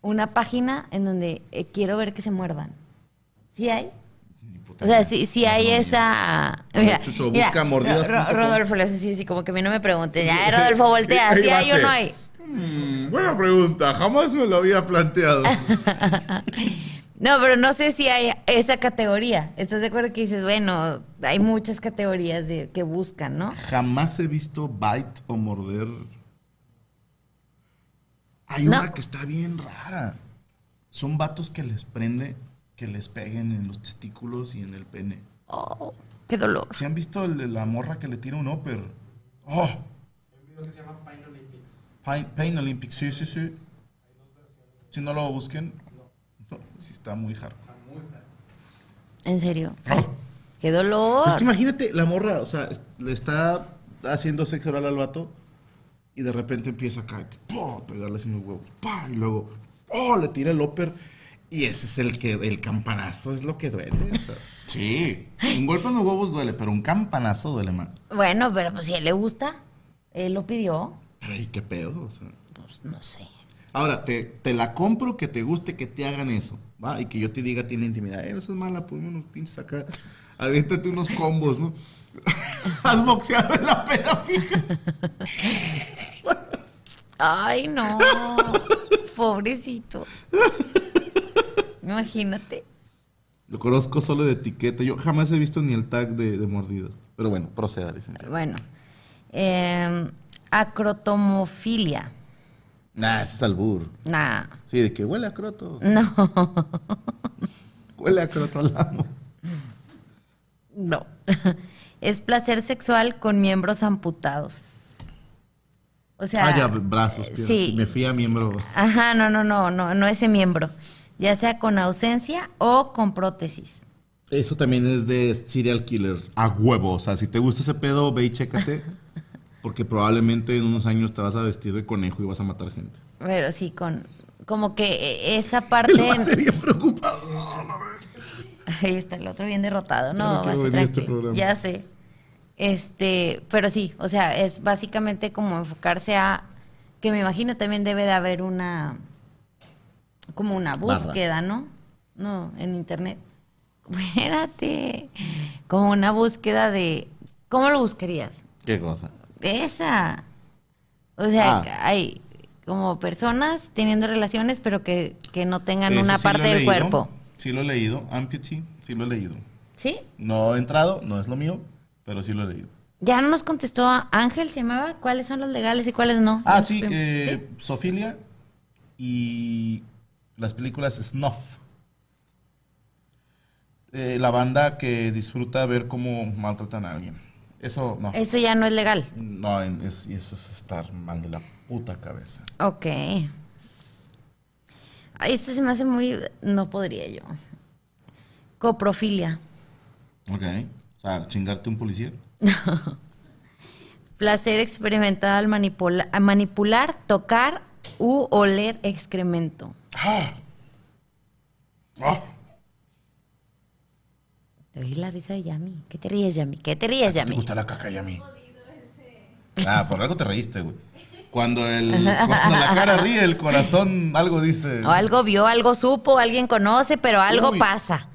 una página en donde eh, quiero ver que se muerdan? ¿Sí hay? O sea, sí, sí hay No, esa... Chucho, busca mordidas Ro-. Rodolfo le hace así, así, como que a mí no me preguntes. Ya, Rodolfo, voltea, Ahí ¿sí hay o no hay? Mm, buena pregunta, jamás me lo había planteado. No, pero no sé si hay esa categoría. ¿Estás de acuerdo que dices, bueno, hay muchas categorías de que buscan, ¿no? Jamás he visto bite o morder. Hay No. una que está bien rara. Son vatos que les prende que les peguen en los testículos y en el pene. Oh, qué dolor. ¿Se han visto el de la morra que le tira un upper? Oh, Hay un video que se llama Pine. Pain, Pain Olympics, sí, sí, sí. Si no lo busquen, no, sí está muy hardcore. ¿En serio? Oh. Qué dolor. Es que imagínate, la morra, o sea, le está haciendo sexo oral al vato y de repente empieza acá, ¡pum! a pegarle así en los huevos, ¡pah! y luego, ¡oh! le tira el upper y ese es el que, el campanazo es lo que duele. o sea. sí, un golpe en los huevos duele, pero un campanazo duele más. Bueno, pero pues si a él le gusta, él lo pidió, Pero ¿y qué pedo? O sea, pues no sé. Ahora, te, te la compro que te guste que te hagan eso, ¿va? Y que yo te diga, tiene intimidad. Eh, eso es mala, ponme unos pinches acá. Aviéntate unos combos, ¿no? Has boxeado en la pera fija. Ay, no. Pobrecito. Imagínate. Lo conozco solo de etiqueta. Yo jamás he visto ni el tag de, de mordidas. Pero bueno, proceda, licenciado. Bueno. eh, acrotomofilia. Nah, ese es albur. Nah. Sí, de que huele a croto. No. Huele a croto al amo. No. Es placer sexual con miembros amputados. O sea. ah, ya, brazos, piernas. Sí. Me fui a miembro. Ajá, no, no, no, no, no ese miembro. Ya sea con ausencia o con prótesis. Eso también es de serial killer. A huevo. O sea, si te gusta ese pedo, ve y chécate. Porque probablemente en unos años te vas a vestir de conejo y vas a matar gente. Pero sí, con. Como que eh, esa parte. Lo bien preocupado. Ahí está el otro bien derrotado. Ya No, a este. Ya sé. Este, pero sí, o sea, es básicamente como enfocarse a que me imagino también debe de haber una como una Barra. búsqueda, ¿no? No, en internet. Espérate. Como una búsqueda de ¿cómo lo buscarías? ¿Qué cosa? Esa. O sea, Ah. hay como personas teniendo relaciones, pero que, que no tengan una sí parte del leído, cuerpo. Sí lo he leído. Amputee, sí lo he leído. ¿Sí? No he entrado, no es lo mío, pero sí lo he leído. Ya no nos contestó Ángel, se llamaba. ¿Cuáles son los legales y cuáles no? Ah, sí, eh, Sofilia y las películas Snuff. Eh, la banda que disfruta ver cómo maltratan a alguien. Eso no. Eso ya no es legal. No, es- eso es estar mal de la puta cabeza. Ok. Este se me hace muy... No podría yo. Coprofilia. Ok. O sea, chingarte un policía. Placer experimentado al manipula- a manipular, tocar u oler excremento. ¡Ah! ¡Ah! Te oí la risa de Yami. ¿Qué te ríes, Yami? ¿Qué te ríes, ¿Te Yami? gusta la caca y a mí? Ah, por algo te reíste, güey. Cuando, el, cuando la cara ríe, el corazón algo dice. O algo vio, algo supo, alguien conoce, pero algo Uy. pasa.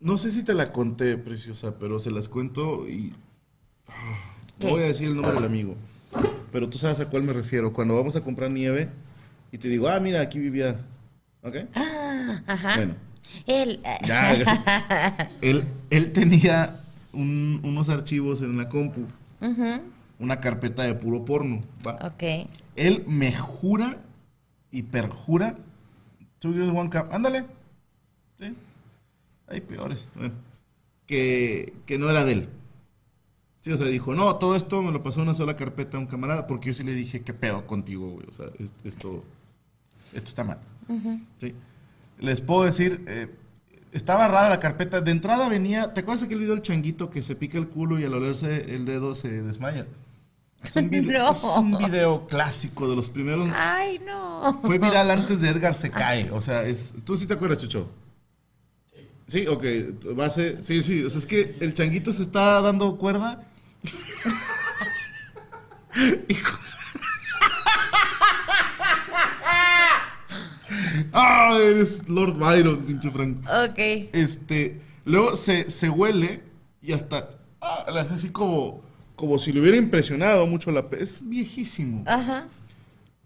No sé si te la conté, preciosa, pero se las cuento y. ah. No voy a decir el nombre del amigo. Pero tú sabes a cuál me refiero. Cuando vamos a comprar nieve y te digo, ah, mira, aquí vivía. ¿Ok? Ajá. Bueno. Él. él, él tenía un- unos archivos en la compu, una carpeta de puro porno. ¿va? Ok. Él me jura y perjura. Two girls, one cup. Ándale. Sí. Hay peores. Bueno, que, que no era de él. Sí, o sea, dijo, no, todo esto me lo pasó en una sola carpeta a un camarada, porque yo sí le dije, ¿qué pedo contigo, güey? O sea, es- esto, esto está mal. Sí. Les puedo decir, eh, estaba rara la carpeta. De entrada venía, ¿te acuerdas aquel video del changuito que se pica el culo y al olerse el dedo se desmaya? Es un video, No. es un video clásico de los primeros. Ay, no. Fue viral antes de Edgar se cae. O sea, es. ¿Tú sí te acuerdas, Chucho? Sí, ok. Base. Sí, sí. O sea, es que el changuito se está dando cuerda. Y ah, eres Lord Byron, pinche Frank. Ok. Este. Luego se, se huele y hasta. Ah, le hace así como. Como si le hubiera impresionado mucho la. pe- Es viejísimo. Ajá.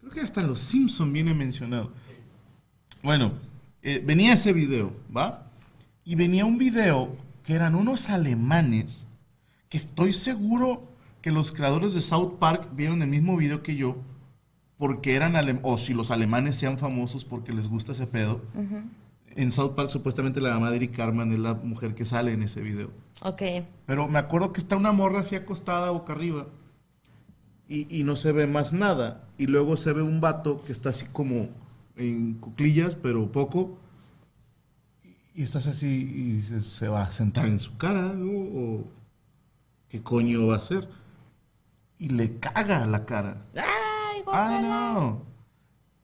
Creo que hasta los Simpson viene mencionado. Bueno, eh, venía ese video, ¿va? Y venía un video que eran unos alemanes que estoy seguro que los creadores de South Park vieron el mismo video que yo porque eran alem- o si los alemanes sean famosos porque les gusta ese pedo. En South Park supuestamente la mamá de Eric Carman es la mujer que sale en ese video. Ok. Pero me acuerdo que está una morra así acostada boca arriba y, y no se ve más nada. Y luego se ve un vato que está así como en cuclillas, pero poco. Y, estás así y dices, ¿se va a sentar en su cara? ¿no? ¿O qué coño va a hacer? Y le caga la cara. ¡Ay, Ah, guácala! no.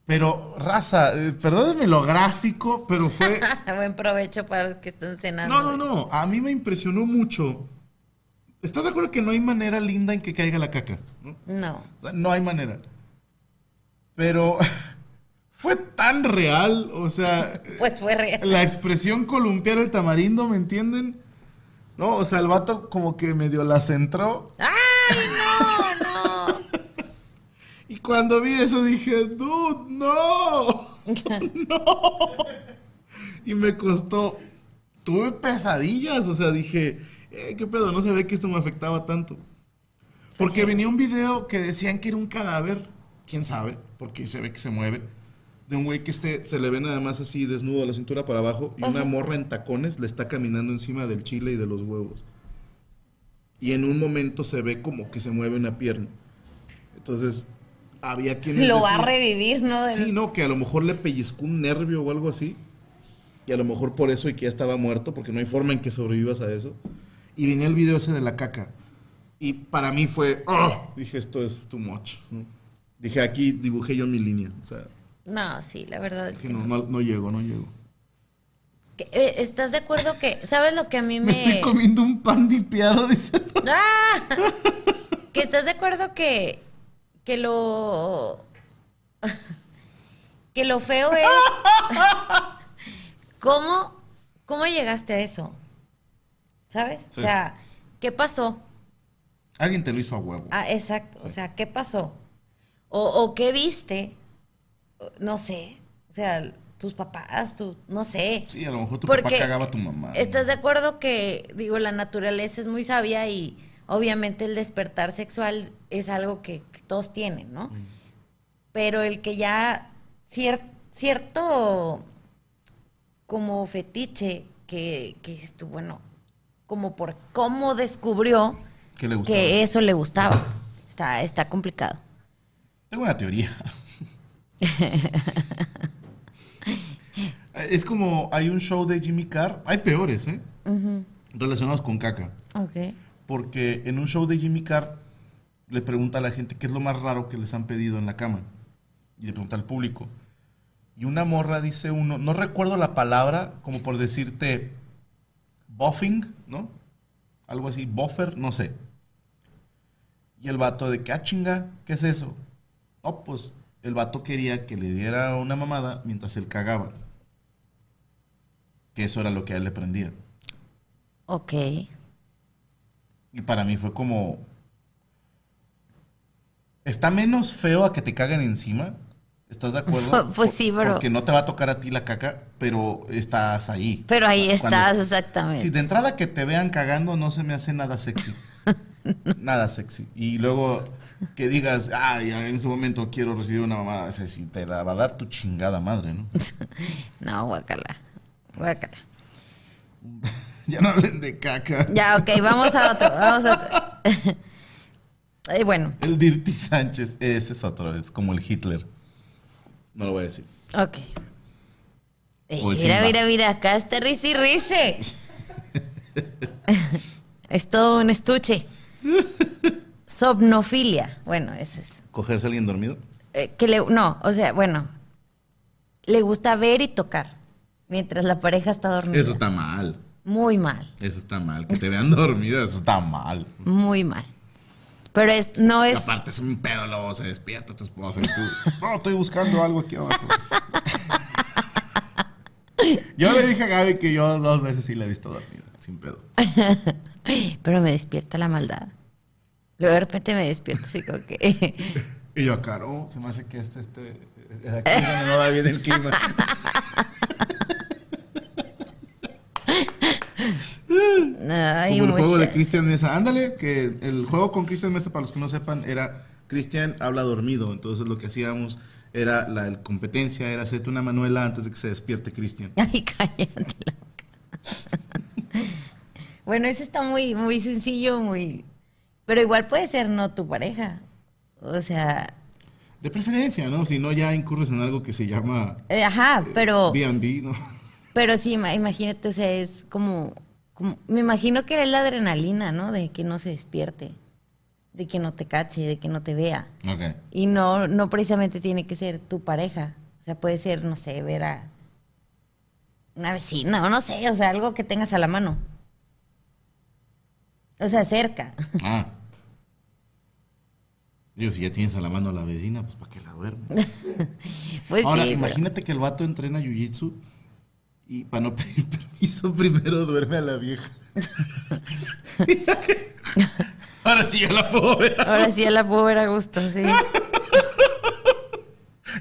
Pero, raza, eh, perdónenme lo gráfico, pero fue... Buen provecho para los que están cenando. No, no, no. A mí me impresionó mucho. ¿Estás de acuerdo que no hay manera linda en que caiga la caca? No, No. O sea, no hay manera. Pero fue tan real. O sea, Pues fue real. la expresión columpiar el tamarindo, ¿me entienden? No, o sea, el vato como que medio la centró. ¡Ay! Y cuando vi eso dije, dude, no. no. Y me costó. Tuve pesadillas. O sea, dije, eh, ¿qué pedo? No sabía que esto me afectaba tanto. Porque venía un video que decían que era un cadáver. ¿Quién sabe? Porque se ve que se mueve. De un güey que este, se le ve nada más así desnudo de la cintura para abajo. Y una morra en tacones le está caminando encima del chile y de los huevos. Y en un momento se ve como que se mueve una pierna. Entonces, había quienes Lo va a revivir, ¿no? Sí, no, que a lo mejor le pellizcó un nervio o algo así. Y a lo mejor por eso y que ya estaba muerto, porque no hay forma en que sobrevivas a eso. Y venía el video ese de la caca. Y para mí fue, ¡oh! Dije, esto es too much. ¿no? Dije, aquí dibujé yo mi línea. O sea, No, sí, la verdad es es que, que no, no. no, llego, no llego. Eh, ¿Estás de acuerdo que, sabes lo que a mí me... Me estoy comiendo un pan dipeado, dice. ¡Ah! que estás de acuerdo que, que lo... que lo feo es... ¿Cómo, ¿Cómo llegaste a eso? ¿Sabes? Sí. O sea, ¿qué pasó? Alguien te lo hizo a huevo. Ah, exacto. O sea, ¿qué pasó? O, o qué viste? No sé. O sea, tus papás, tu, no sé. Sí, a lo mejor tu papá Porque cagaba a tu mamá. ¿Estás de acuerdo que, digo, la naturaleza es muy sabia y obviamente el despertar sexual es algo que todos tienen, ¿no? Pero el que ya cier- cierto como fetiche que, que dices tú, bueno, como por cómo descubrió que eso le gustaba. Está, está complicado. Tengo una teoría. es como hay un show de Jimmy Carr, hay peores, ¿eh? Relacionados con caca. Ok. Porque en un show de Jimmy Carr le pregunta a la gente qué es lo más raro que les han pedido en la cama. Y le pregunta al público. Y una morra dice uno, no recuerdo la palabra, como por decirte buffing, ¿no? Algo así, buffer, no sé. Y el vato de que, ah, chinga, ¿qué es eso? No, pues el vato quería que le diera una mamada mientras él cagaba. Que eso era lo que a él le prendía. Ok. Y para mí fue como. Está menos feo a que te caguen encima. ¿Estás de acuerdo? Pues sí, pero- Porque no te va a tocar a ti la caca, pero estás ahí. Pero ahí Cuando- estás, exactamente. Si de entrada que te vean cagando no se me hace nada sexy. nada sexy. Y luego que digas, ay, en ese momento quiero recibir una mamada. O sea, si te la va a dar tu chingada madre, ¿no? No, guácala. Guácala. ya no hablen de caca. Ya, ok, vamos a otro, vamos a otro. Eh, bueno, El Dirty Sánchez, ese es otro, es como el Hitler. No lo voy a decir. ok. Eh, mira, mira, mira, acá está risi y rice. es todo un estuche. Somnofilia. Bueno, ese es. ¿Cogerse a alguien dormido? Eh, que le, no, o sea, bueno. Le gusta ver y tocar mientras la pareja está dormida. Eso está mal. Muy mal, Eso está mal. Que te vean dormida, eso está mal. muy mal. Pero es, no Y es. aparte es un pedo, luego se despierta tu esposa y tú. No, estoy buscando algo aquí abajo. Yo le dije a Gaby que yo dos veces sí la he visto dormida, sin pedo. Pero me despierta la maldad. Luego de repente me despierto así como que. Y yo, caro, se me hace que este, este, aquí es donde no da bien el clima. Ay, Como el juego de. Cristian Mesa. Ándale, que el juego con Cristian Mesa, para los que no sepan, era Cristian habla dormido. Entonces lo que hacíamos era la el competencia, era hacerte una manuela antes de que se despierte Cristian. Ay, cállate bueno, ese está muy, muy sencillo, muy. Pero igual puede ser no tu pareja. O sea, De preferencia, ¿no? Si no, ya incurres en algo que se llama eh, ajá, pero. B&B, ¿no? Pero sí, ima- imagínate, o sea, es como, como- Me imagino que es la adrenalina, ¿no? De que no se despierte, de que no te cache, de que no te vea. Ok. Y no, no precisamente tiene que ser tu pareja. O sea, puede ser, no sé, ver a una vecina o no sé, o sea, algo que tengas a la mano. O sea, cerca. Ah. Digo, si ya tienes a la mano a la vecina, pues para que la duerme. Pues Ahora, sí. pero- imagínate que el vato entrena jiu-jitsu y para no pedir permiso, primero duerme a la vieja. Ahora sí ya la puedo ver. Ahora sí ya la puedo ver a gusto, sí.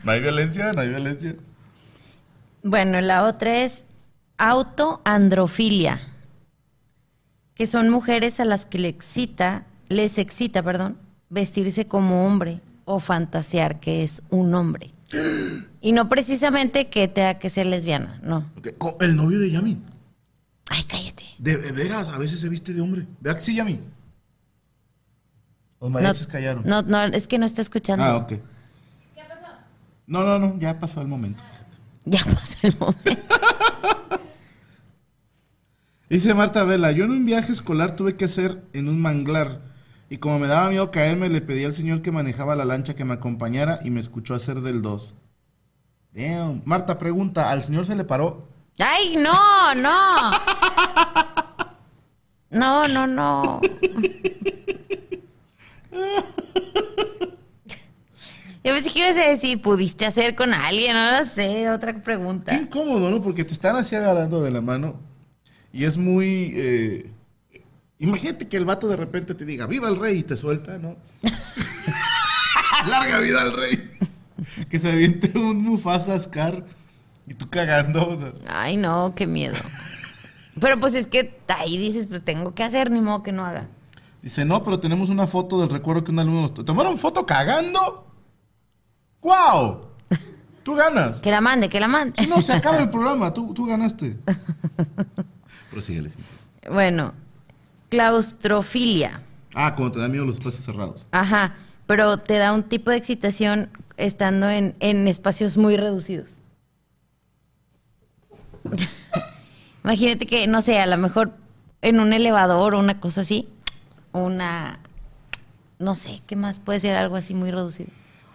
No hay violencia, no hay violencia. Bueno, la otra es autoandrofilia, que son mujeres a las que le excita, les excita, perdón, vestirse como hombre o fantasear que es un hombre. Y no precisamente que tenga que ser lesbiana, no. El novio de Yami. Ay, cállate. De, de veras, a veces se viste de hombre. Vea que sí, Yami. Los mariachis callaron. no, no, es que no está escuchando. Ah, ok. ¿Qué pasó? No, no, no, ya pasó el momento. Ya pasó el momento. Dice Marta Vela, yo en un viaje escolar tuve que hacer en un manglar y como me daba miedo caerme le pedí al señor que manejaba la lancha que me acompañara y me escuchó hacer del 2. Damn. Marta pregunta, ¿al señor se le paró? Ay, no, no. No, no, no. Yo pensé que ibas a decir, ¿pudiste hacer con alguien? No lo sé, otra Qué pregunta. incómodo, ¿no? Porque te están así agarrando de la mano y es muy... eh, Imagínate que el vato de repente te diga, viva el rey y te suelta, ¿no? Larga vida al rey. que se aviente un Mufasa Scar y tú cagando. o sea. Ay, no, qué miedo. Pero pues es que ahí dices, pues tengo que hacer, ni modo que no haga. Dice, no, pero tenemos una foto del recuerdo que un alumno nos... ¿Tomaron foto cagando? ¡Guau! Tú ganas. Que la mande, que la mande. No, se acaba el programa, tú, tú ganaste. Prosíguele. Bueno, claustrofilia. Ah, cuando te da miedo los espacios cerrados. Ajá, pero te da un tipo de excitación estando en, en espacios muy reducidos. Imagínate que, no sé, a lo mejor en un elevador o una cosa así, una, no sé, ¿qué más? Puede ser algo así muy reducido.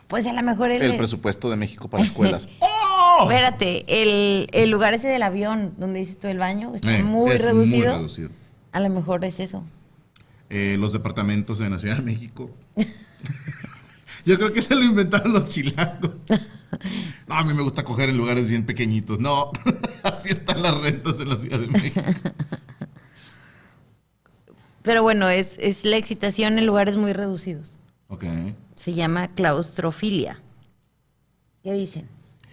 Pues a lo mejor el... El presupuesto de México para escuelas. Espérate, el, el lugar ese del avión, donde dices tú el baño, está Eh, muy, es reducido. Muy reducido. A lo mejor es eso. Eh, los departamentos en la Ciudad de México. Yo creo que se lo inventaron los chilangos. No, a mí me gusta coger en lugares bien pequeñitos. No, así están las rentas en la Ciudad de México. Pero bueno, es, es la excitación en lugares muy reducidos. Ok. Se llama claustrofilia. ¿Qué dicen?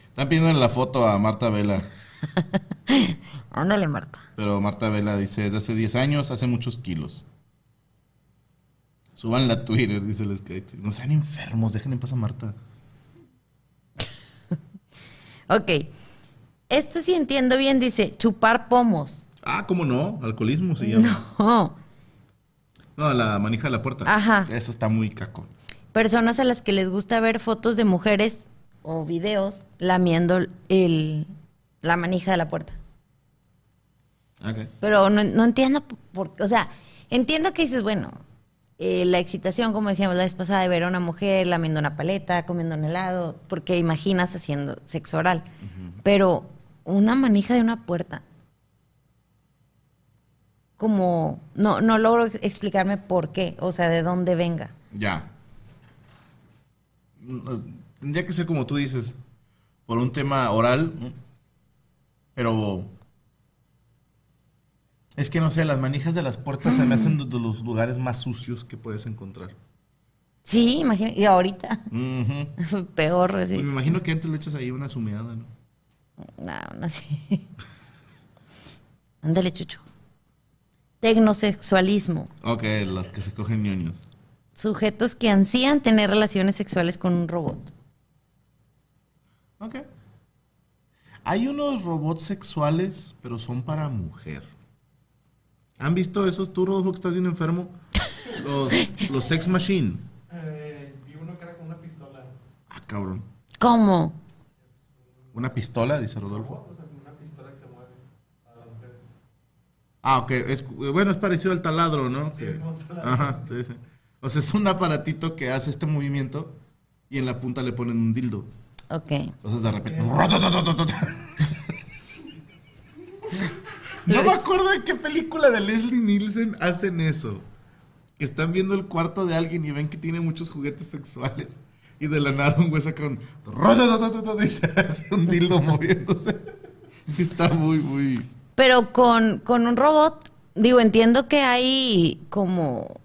Están pidiendo la foto a Marta Vela. Ándale, Marta. Pero Marta Vela dice, desde hace 10 años hace muchos kilos. Súbanla a Twitter, dice el skate. No sean enfermos, dejen en paz a Marta. Ok. Esto sí entiendo bien, dice chupar pomos. Ah, ¿cómo no? Alcoholismo se llama. Oh, No, la manija de la puerta. Ajá. Eso está muy caco. personas a las que les gusta ver fotos de mujeres o videos lamiendo el, la manija de la puerta. Ok. Pero no, no entiendo por qué. O sea, entiendo que dices, bueno, eh, la excitación, como decíamos la vez pasada, de ver a una mujer lamiendo una paleta, comiendo un helado, porque imaginas haciendo sexo oral. Pero una manija de una puerta. Como, no, no logro explicarme por qué, o sea, de dónde venga. Ya. Mm, Tendría que ser como tú dices, por un tema oral, pero es que no sé, las manijas de las puertas se me hacen de de los lugares más sucios que puedes encontrar. Sí, imagina, y ahorita, peor, así. Me imagino que antes le echas ahí una sumeada, ¿no? No, no sé. Ándale, Chucho. Tecnosexualismo. Ok, las que se cogen ñoños. Sujetos que ansían tener relaciones sexuales con un robot. Ok. Hay unos robots sexuales, pero son para mujer. ¿Han visto esos tú, Rodolfo, que estás bien enfermo? Los, los sex machine. Eh, vi uno que era con una pistola. Ah, cabrón. ¿Cómo? ¿Una pistola? Dice Rodolfo. O sea, como una pistola que se mueve para las mujeres. Ah, ok. Es, bueno, es parecido al taladro, ¿no? Sí, Que- como un taladro. Ajá, sí, sí. O sea, es un aparatito que hace este movimiento y en la punta le ponen un dildo. Ok. Entonces de repente. No me acuerdo de qué película de Leslie Nielsen hacen eso. Que están viendo el cuarto de alguien y ven que tiene muchos juguetes sexuales. Y de la nada un güey saca un. Y se hace un dildo moviéndose. Sí, está muy, muy. Pero con, con un robot, digo, entiendo que hay como,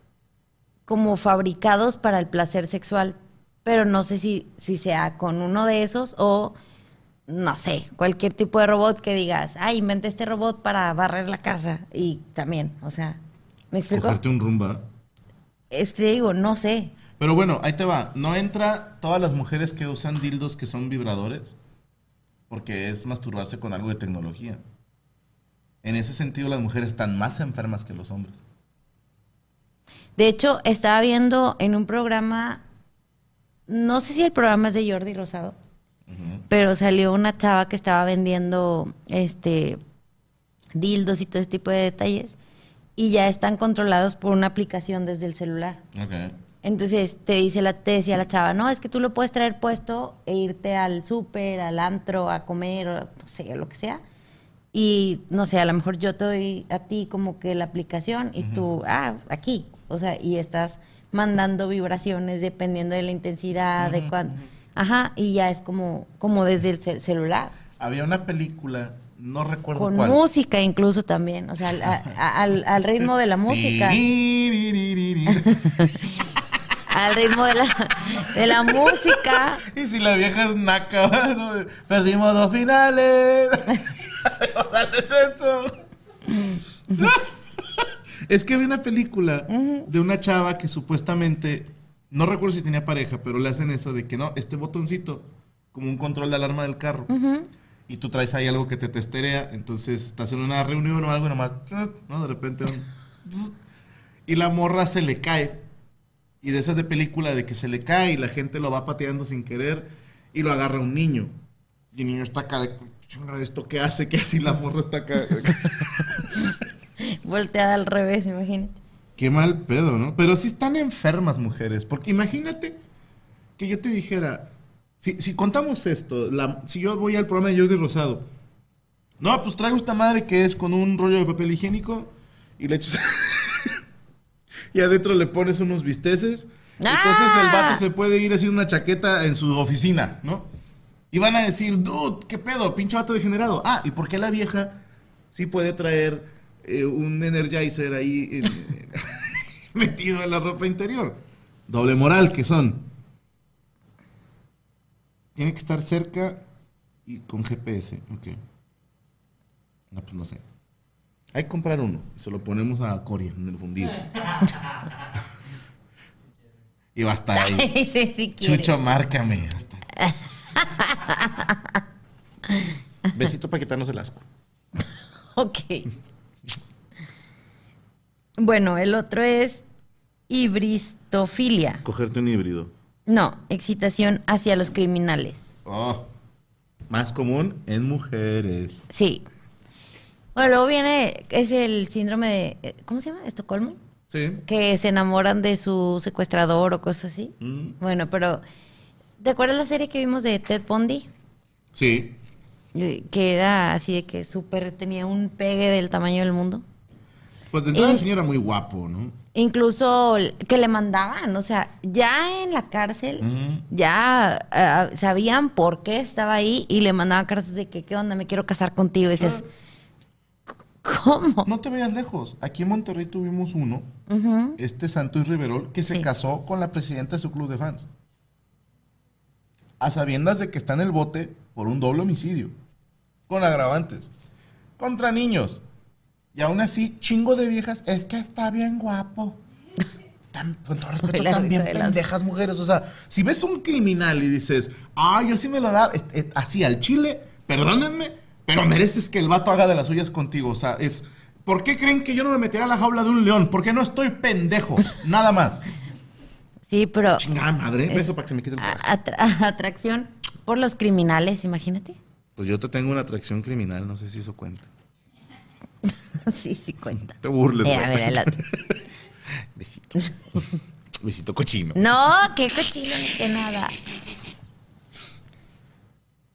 como fabricados para el placer sexual, pero no sé si, si sea con uno de esos o, no sé, cualquier tipo de robot que digas, ay, inventé este robot para barrer la casa. Y también, o sea, ¿me explico? Cogerte un rumba. Es que digo, no sé. Pero bueno, ahí te va. No entra todas las mujeres que usan dildos que son vibradores. Porque es masturbarse con algo de tecnología. En ese sentido, las mujeres están más enfermas que los hombres. De hecho, estaba viendo en un programa, no sé si el programa es de Jordi Rosado, pero salió una chava que estaba vendiendo este dildos y todo ese tipo de detalles y ya están controlados por una aplicación desde el celular. Entonces te dice la te decía la chava, no, es que tú lo puedes traer puesto e irte al súper, al antro, a comer, o no sé, lo que sea. Y no sé, a lo mejor yo te doy a ti como que la aplicación y tú, ah, aquí. O sea, y estás mandando vibraciones dependiendo de la intensidad, de cuánto. Ajá, y ya es como, como desde el cel- celular. Había una película, no recuerdo Con cuál. música incluso también, o sea, al, a- al- al ritmo de la música. al ritmo de la, de la música. y si la vieja es naca, ¿no? perdimos dos finales. Es que vi una película de una chava que supuestamente, no recuerdo si tenía pareja, pero le hacen eso de que no, este botoncito, como un control de alarma del carro. Y tú traes ahí algo que te testerea, entonces estás en una reunión o algo y nomás, ¿no? De repente. Y la morra se le cae. Y de esas de película de que se le cae y la gente lo va pateando sin querer y lo agarra un niño. Y el niño está acá de, "Chinga, ¿esto qué hace? ¿Qué hace? Y la morra está acá. Volteada al revés, imagínate. Qué mal pedo, ¿no? Pero sí están enfermas mujeres. Porque imagínate que yo te dijera, si, si contamos esto, la- si yo voy al programa de Jordi Rosado, no, pues traigo esta madre que es con un rollo de papel higiénico y le echas... y adentro le pones unos bisteces. Entonces el ¡Ah! vato se puede ir haciendo una chaqueta en su oficina, ¿no? Y van a decir, dude, ¿qué pedo? Pinche vato degenerado. Ah, ¿y por qué la vieja sí puede traer eh, un Energizer ahí en- metido en la ropa interior? Doble moral que son. Tiene que estar cerca y con GPS. Ok. No, pues no sé. Hay que comprar uno y se lo ponemos a Coria en el fundido. y va a estar ahí. sí, sí quiere. Chucho, márcame. Besito para quitarnos el asco. Ok. Bueno, el otro es hibristofilia. Cogerte un híbrido. No, excitación hacia los criminales. Oh. Más común en mujeres. Sí. Bueno, luego viene, es el síndrome de, ¿cómo se llama? ¿Estocolmo? Sí. Que se enamoran de su secuestrador o cosas así. Mm. Bueno, pero, ¿te acuerdas la serie que vimos de Ted Bundy? Sí. Que era así de que súper, tenía un pegue del tamaño del mundo. Pues de entrada el señor era muy guapo, ¿no? Incluso que le mandaban, o sea, ya en la cárcel, Ujú. ya ah, sabían por qué estaba ahí y le mandaban cartas de que, ¿qué onda? Me quiero casar contigo. Y dices, ¿cómo? No te vayas lejos. Aquí en Monterrey tuvimos uno, este Santos Riverol, que se Sí. casó con la presidenta de su club de fans. A sabiendas de que está en el bote por un doble homicidio. Con agravantes. Contra niños. Y aún así, chingo de viejas, es que está bien guapo. Tan, con todo respeto, la también risa pendejas mujeres. O sea, si ves un criminal y dices, ah, yo sí me lo da es- es- así al chile, perdónenme, pero mereces que el vato haga de las suyas contigo. O sea, es. ¿Por qué creen que yo no me metería a la jaula de un león? Porque no estoy pendejo. Nada más. Sí, pero Chingada madre. Es- Beso para que se me quite el atracción por los criminales, imagínate. Pues yo te tengo una atracción criminal, no sé si eso cuenta. sí, sí cuenta. Te burles, Mira, mira el otro. Besito. Besito cochino. No, qué cochino ni que nada.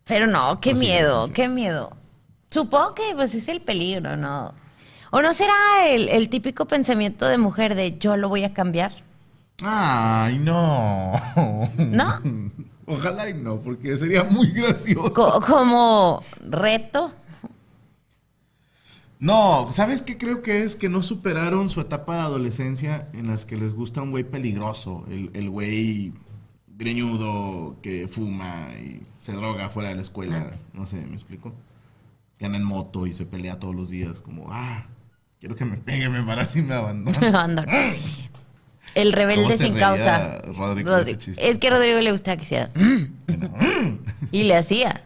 Pero no, qué No, sí, miedo, sí, sí. qué miedo. Supongo que pues es el peligro, ¿no? ¿O no será el, el típico pensamiento de mujer de yo lo voy a cambiar? Ay, no. ¿No? Ojalá y no, porque sería muy gracioso. Co- como reto. No, ¿sabes qué creo que es? Que no superaron su etapa de adolescencia en las que les gusta un güey peligroso. El, el güey greñudo que fuma y se droga fuera de la escuela. No sé, ¿me explico? Que anda en moto y se pelea todos los días. Como, ah, quiero que me pegue, me embarace y me abandone. Abandono. El rebelde ¿Cómo se sin causa. Rodrigo? Es que a Rodrigo le gustaba que hiciera. "Mm", y le hacía.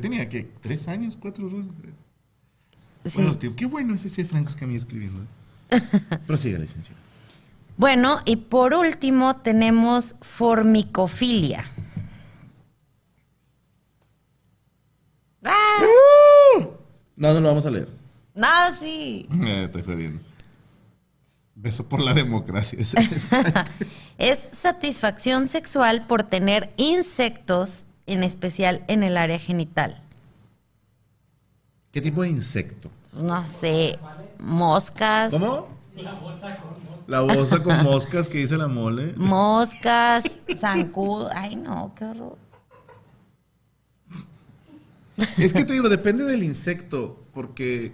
Tenía que tres años, cuatro. Sí. Buenos tiempos. Qué bueno es ese Franco Escamilla escribiendo. ¿eh? Prosigue, licenciado. Bueno, y por último tenemos formicofilia. ¡Ah! No, no lo vamos a leer. No, sí. Eh, estoy jodiendo. Beso por la democracia. Es satisfacción sexual por tener insectos, en especial en el área genital. ¿Qué tipo de insecto? No sé, moscas. ¿Cómo? La bolsa con moscas que dice la mole. Moscas, zancudo. Ay, no, qué horror. Es que te digo, depende del insecto, porque...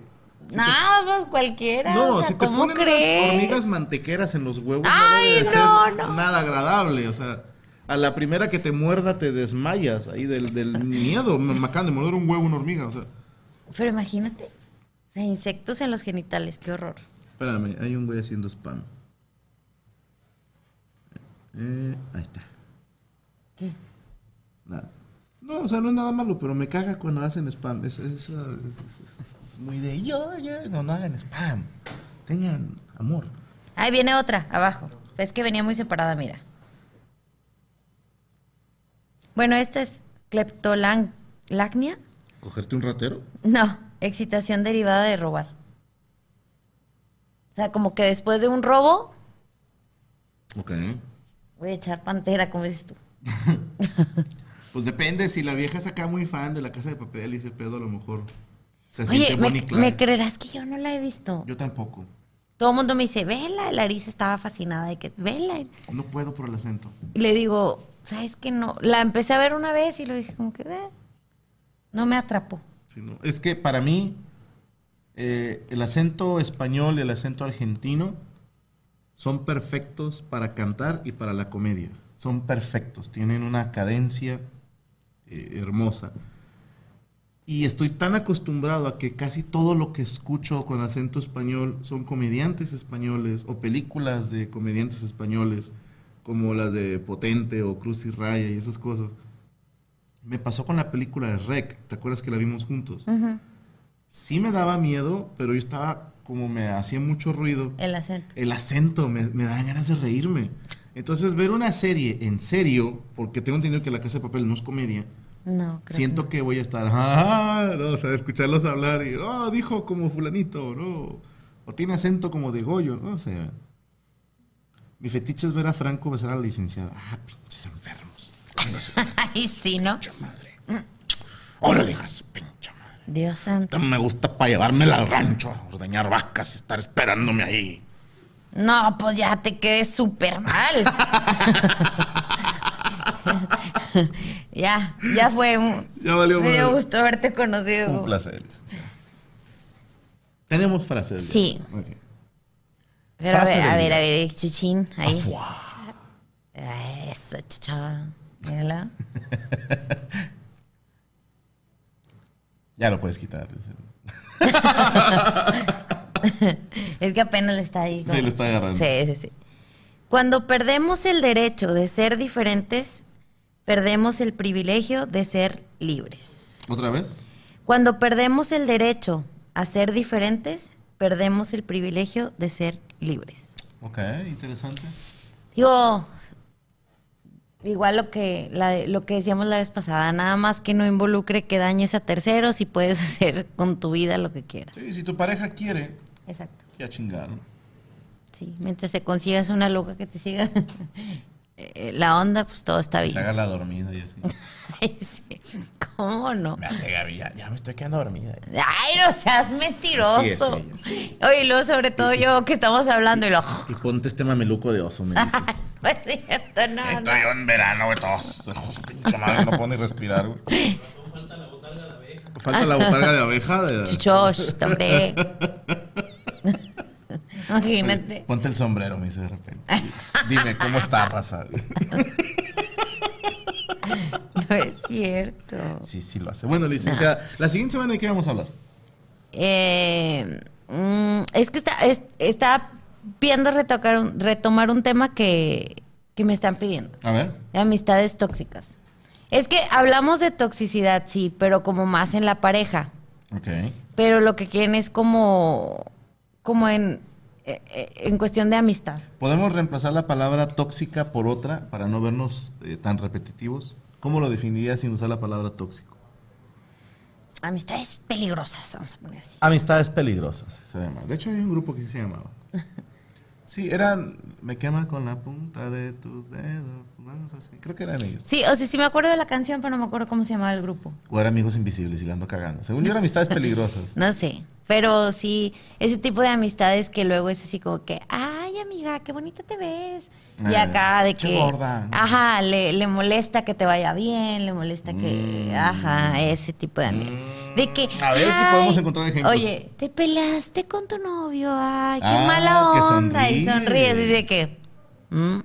si no, te- pues cualquiera. no, o sea, si te ¿cómo ponen crees? unas hormigas mantequeras en los huevos, Ay, no debe no, ser no. nada agradable. O sea, a la primera que te muerda te desmayas ahí del, del miedo. Me acaban de morder un huevo una hormiga, o sea... Pero imagínate. O sea, insectos en los genitales, qué horror. Espérame, hay un güey haciendo spam. Eh, ahí está. ¿Qué? Nada. No, o sea, no es nada malo, pero me caga cuando hacen spam. Es, es- es- es- muy de yo, yo. No, no hagan spam. Tengan amor. Ahí viene otra, abajo. Es que venía muy separada, mira. Bueno, esta es cleptolagnia. ¿Cogerte un ratero? No, excitación derivada de robar. O sea, como que después de un robo, Ok. voy a echar pantera, como dices tú. Pues depende, si la vieja es acá muy fan de la casa de papel y ese pedo, a lo mejor se Oye, siente ¿me, Bonnie me creerás que yo no la he visto? Yo tampoco. Todo el mundo me dice, vela, Larisa estaba fascinada de que, vela. No puedo por el acento. Y le digo, ¿sabes qué? No. La empecé a ver una vez y lo dije como que, "Eh". No me atrapó. Es que para mí, eh, el acento español y el acento argentino son perfectos para cantar y para la comedia. Son perfectos, tienen una cadencia eh, hermosa. Y estoy tan acostumbrado a que casi todo lo que escucho con acento español son comediantes españoles o películas de comediantes españoles, como las de Potente o Cruz y Raya y esas cosas. Me pasó con la película de Rec, ¿te acuerdas que la vimos juntos? Sí me daba miedo, pero yo estaba como me hacía mucho ruido. El acento. El acento me, me da ganas de reírme. Entonces, ver una serie en serio, porque tengo entendido que La Casa de Papel no es comedia, No, creo siento que que voy a estar, ah, no, o sea, escucharlos hablar y, oh, dijo como fulanito, no, o tiene acento como de Goyo, no sé. Mi fetiche es ver a Franco besar a la licenciada. Ah, pinches enfermos. Ay, sí, ¿no? madre. Órale, hija, su pinche madre. Dios santo. Esto me gusta para llevármela al rancho, a ordeñar vacas y estar esperándome ahí. No, pues ya te quedé súper mal. ya, ya fue. un- Ya valió Me dio gusto haberte conocido. Un placer, licenciado. Tenemos frases. Sí. Ok. Pero a Frase ver, del a ver, a ver, chuchín, ahí. Afuá. Eso, chucha. Mírala. Ya lo puedes quitar. Es que apenas le está ahí. Sí, le está agarrando. Sí, sí, sí. Cuando perdemos el derecho de ser diferentes, perdemos el privilegio de ser libres. ¿Otra vez? Cuando perdemos el derecho a ser diferentes, perdemos el privilegio de ser libres. Ok, interesante. Digo, igual lo que, la- lo que decíamos la vez pasada, nada más que no involucre que dañes a terceros y puedes hacer con tu vida lo que quieras. Sí, si tu pareja quiere, Exacto. ya chingaron. Sí, mientras te consigas una loca que te siga la onda, pues todo está Se bien. haga la dormida y así. Ay, sí. ¿Cómo no? Me hace Gaby, ya, ya me estoy quedando dormida. Ay, no seas mentiroso. Sí, Oye, y luego sobre todo yo que estamos hablando y lo... Y ponte este mameluco de oso, me dice. No es cierto, no, no. Estoy yo en verano, güey, todos. De pinche madre, no puedo ni respirar, güey. Falta la botarga de abeja. De... Chichos, hombre. Imagínate. Ponte el sombrero, me dice de repente. Dime, ¿cómo está, raza? No es cierto. Sí, sí lo hace. Bueno, licenciada, la siguiente semana de qué vamos a hablar. Eh, mm, es que está, es- está viendo retocar retomar un tema que, que me están pidiendo. A ver. De amistades tóxicas. Es que hablamos de toxicidad, sí, pero como más en la pareja. Ok. Pero lo que quieren es como, como en, eh, eh, en cuestión de amistad. ¿Podemos reemplazar la palabra tóxica por otra para no vernos eh, tan repetitivos? ¿Cómo lo definirías sin usar la palabra tóxico? Amistades peligrosas, vamos a poner así. Amistades peligrosas. Se llama. De hecho, hay un grupo que sí se llamaba. Sí, eran. Me quema con la punta de tus dedos. manos así. Creo que eran ellos. Sí, o sea, sí me acuerdo de la canción, pero no me acuerdo cómo se llamaba el grupo. O eran amigos invisibles y la ando cagando. Según yo, eran amistades peligrosas. No sé, pero sí, ese tipo de amistades que luego es así como que, ay amiga, qué bonita te ves. Y Ah, acá de que, gorda. ajá, le, le molesta que te vaya bien, le molesta que, Mm. ajá, ese tipo de amigos. De que, A ver si "Ay, podemos encontrar ejemplos. Oye, te peleaste con tu novio, ay, qué Ah, mala que onda. Y sonríe. sonríes y de que, "Mm,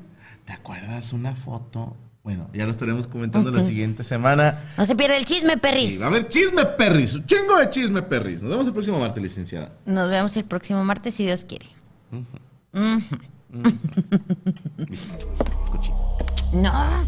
¿Te acuerdas una foto? Bueno, ya lo estaremos comentando la siguiente Semana. no se pierde el chisme, perris. Sí, va a haber chisme perris, un chingo de chisme perris. Nos vemos el próximo martes, licenciada. Nos vemos el próximo martes si Dios quiere. Cochín. No.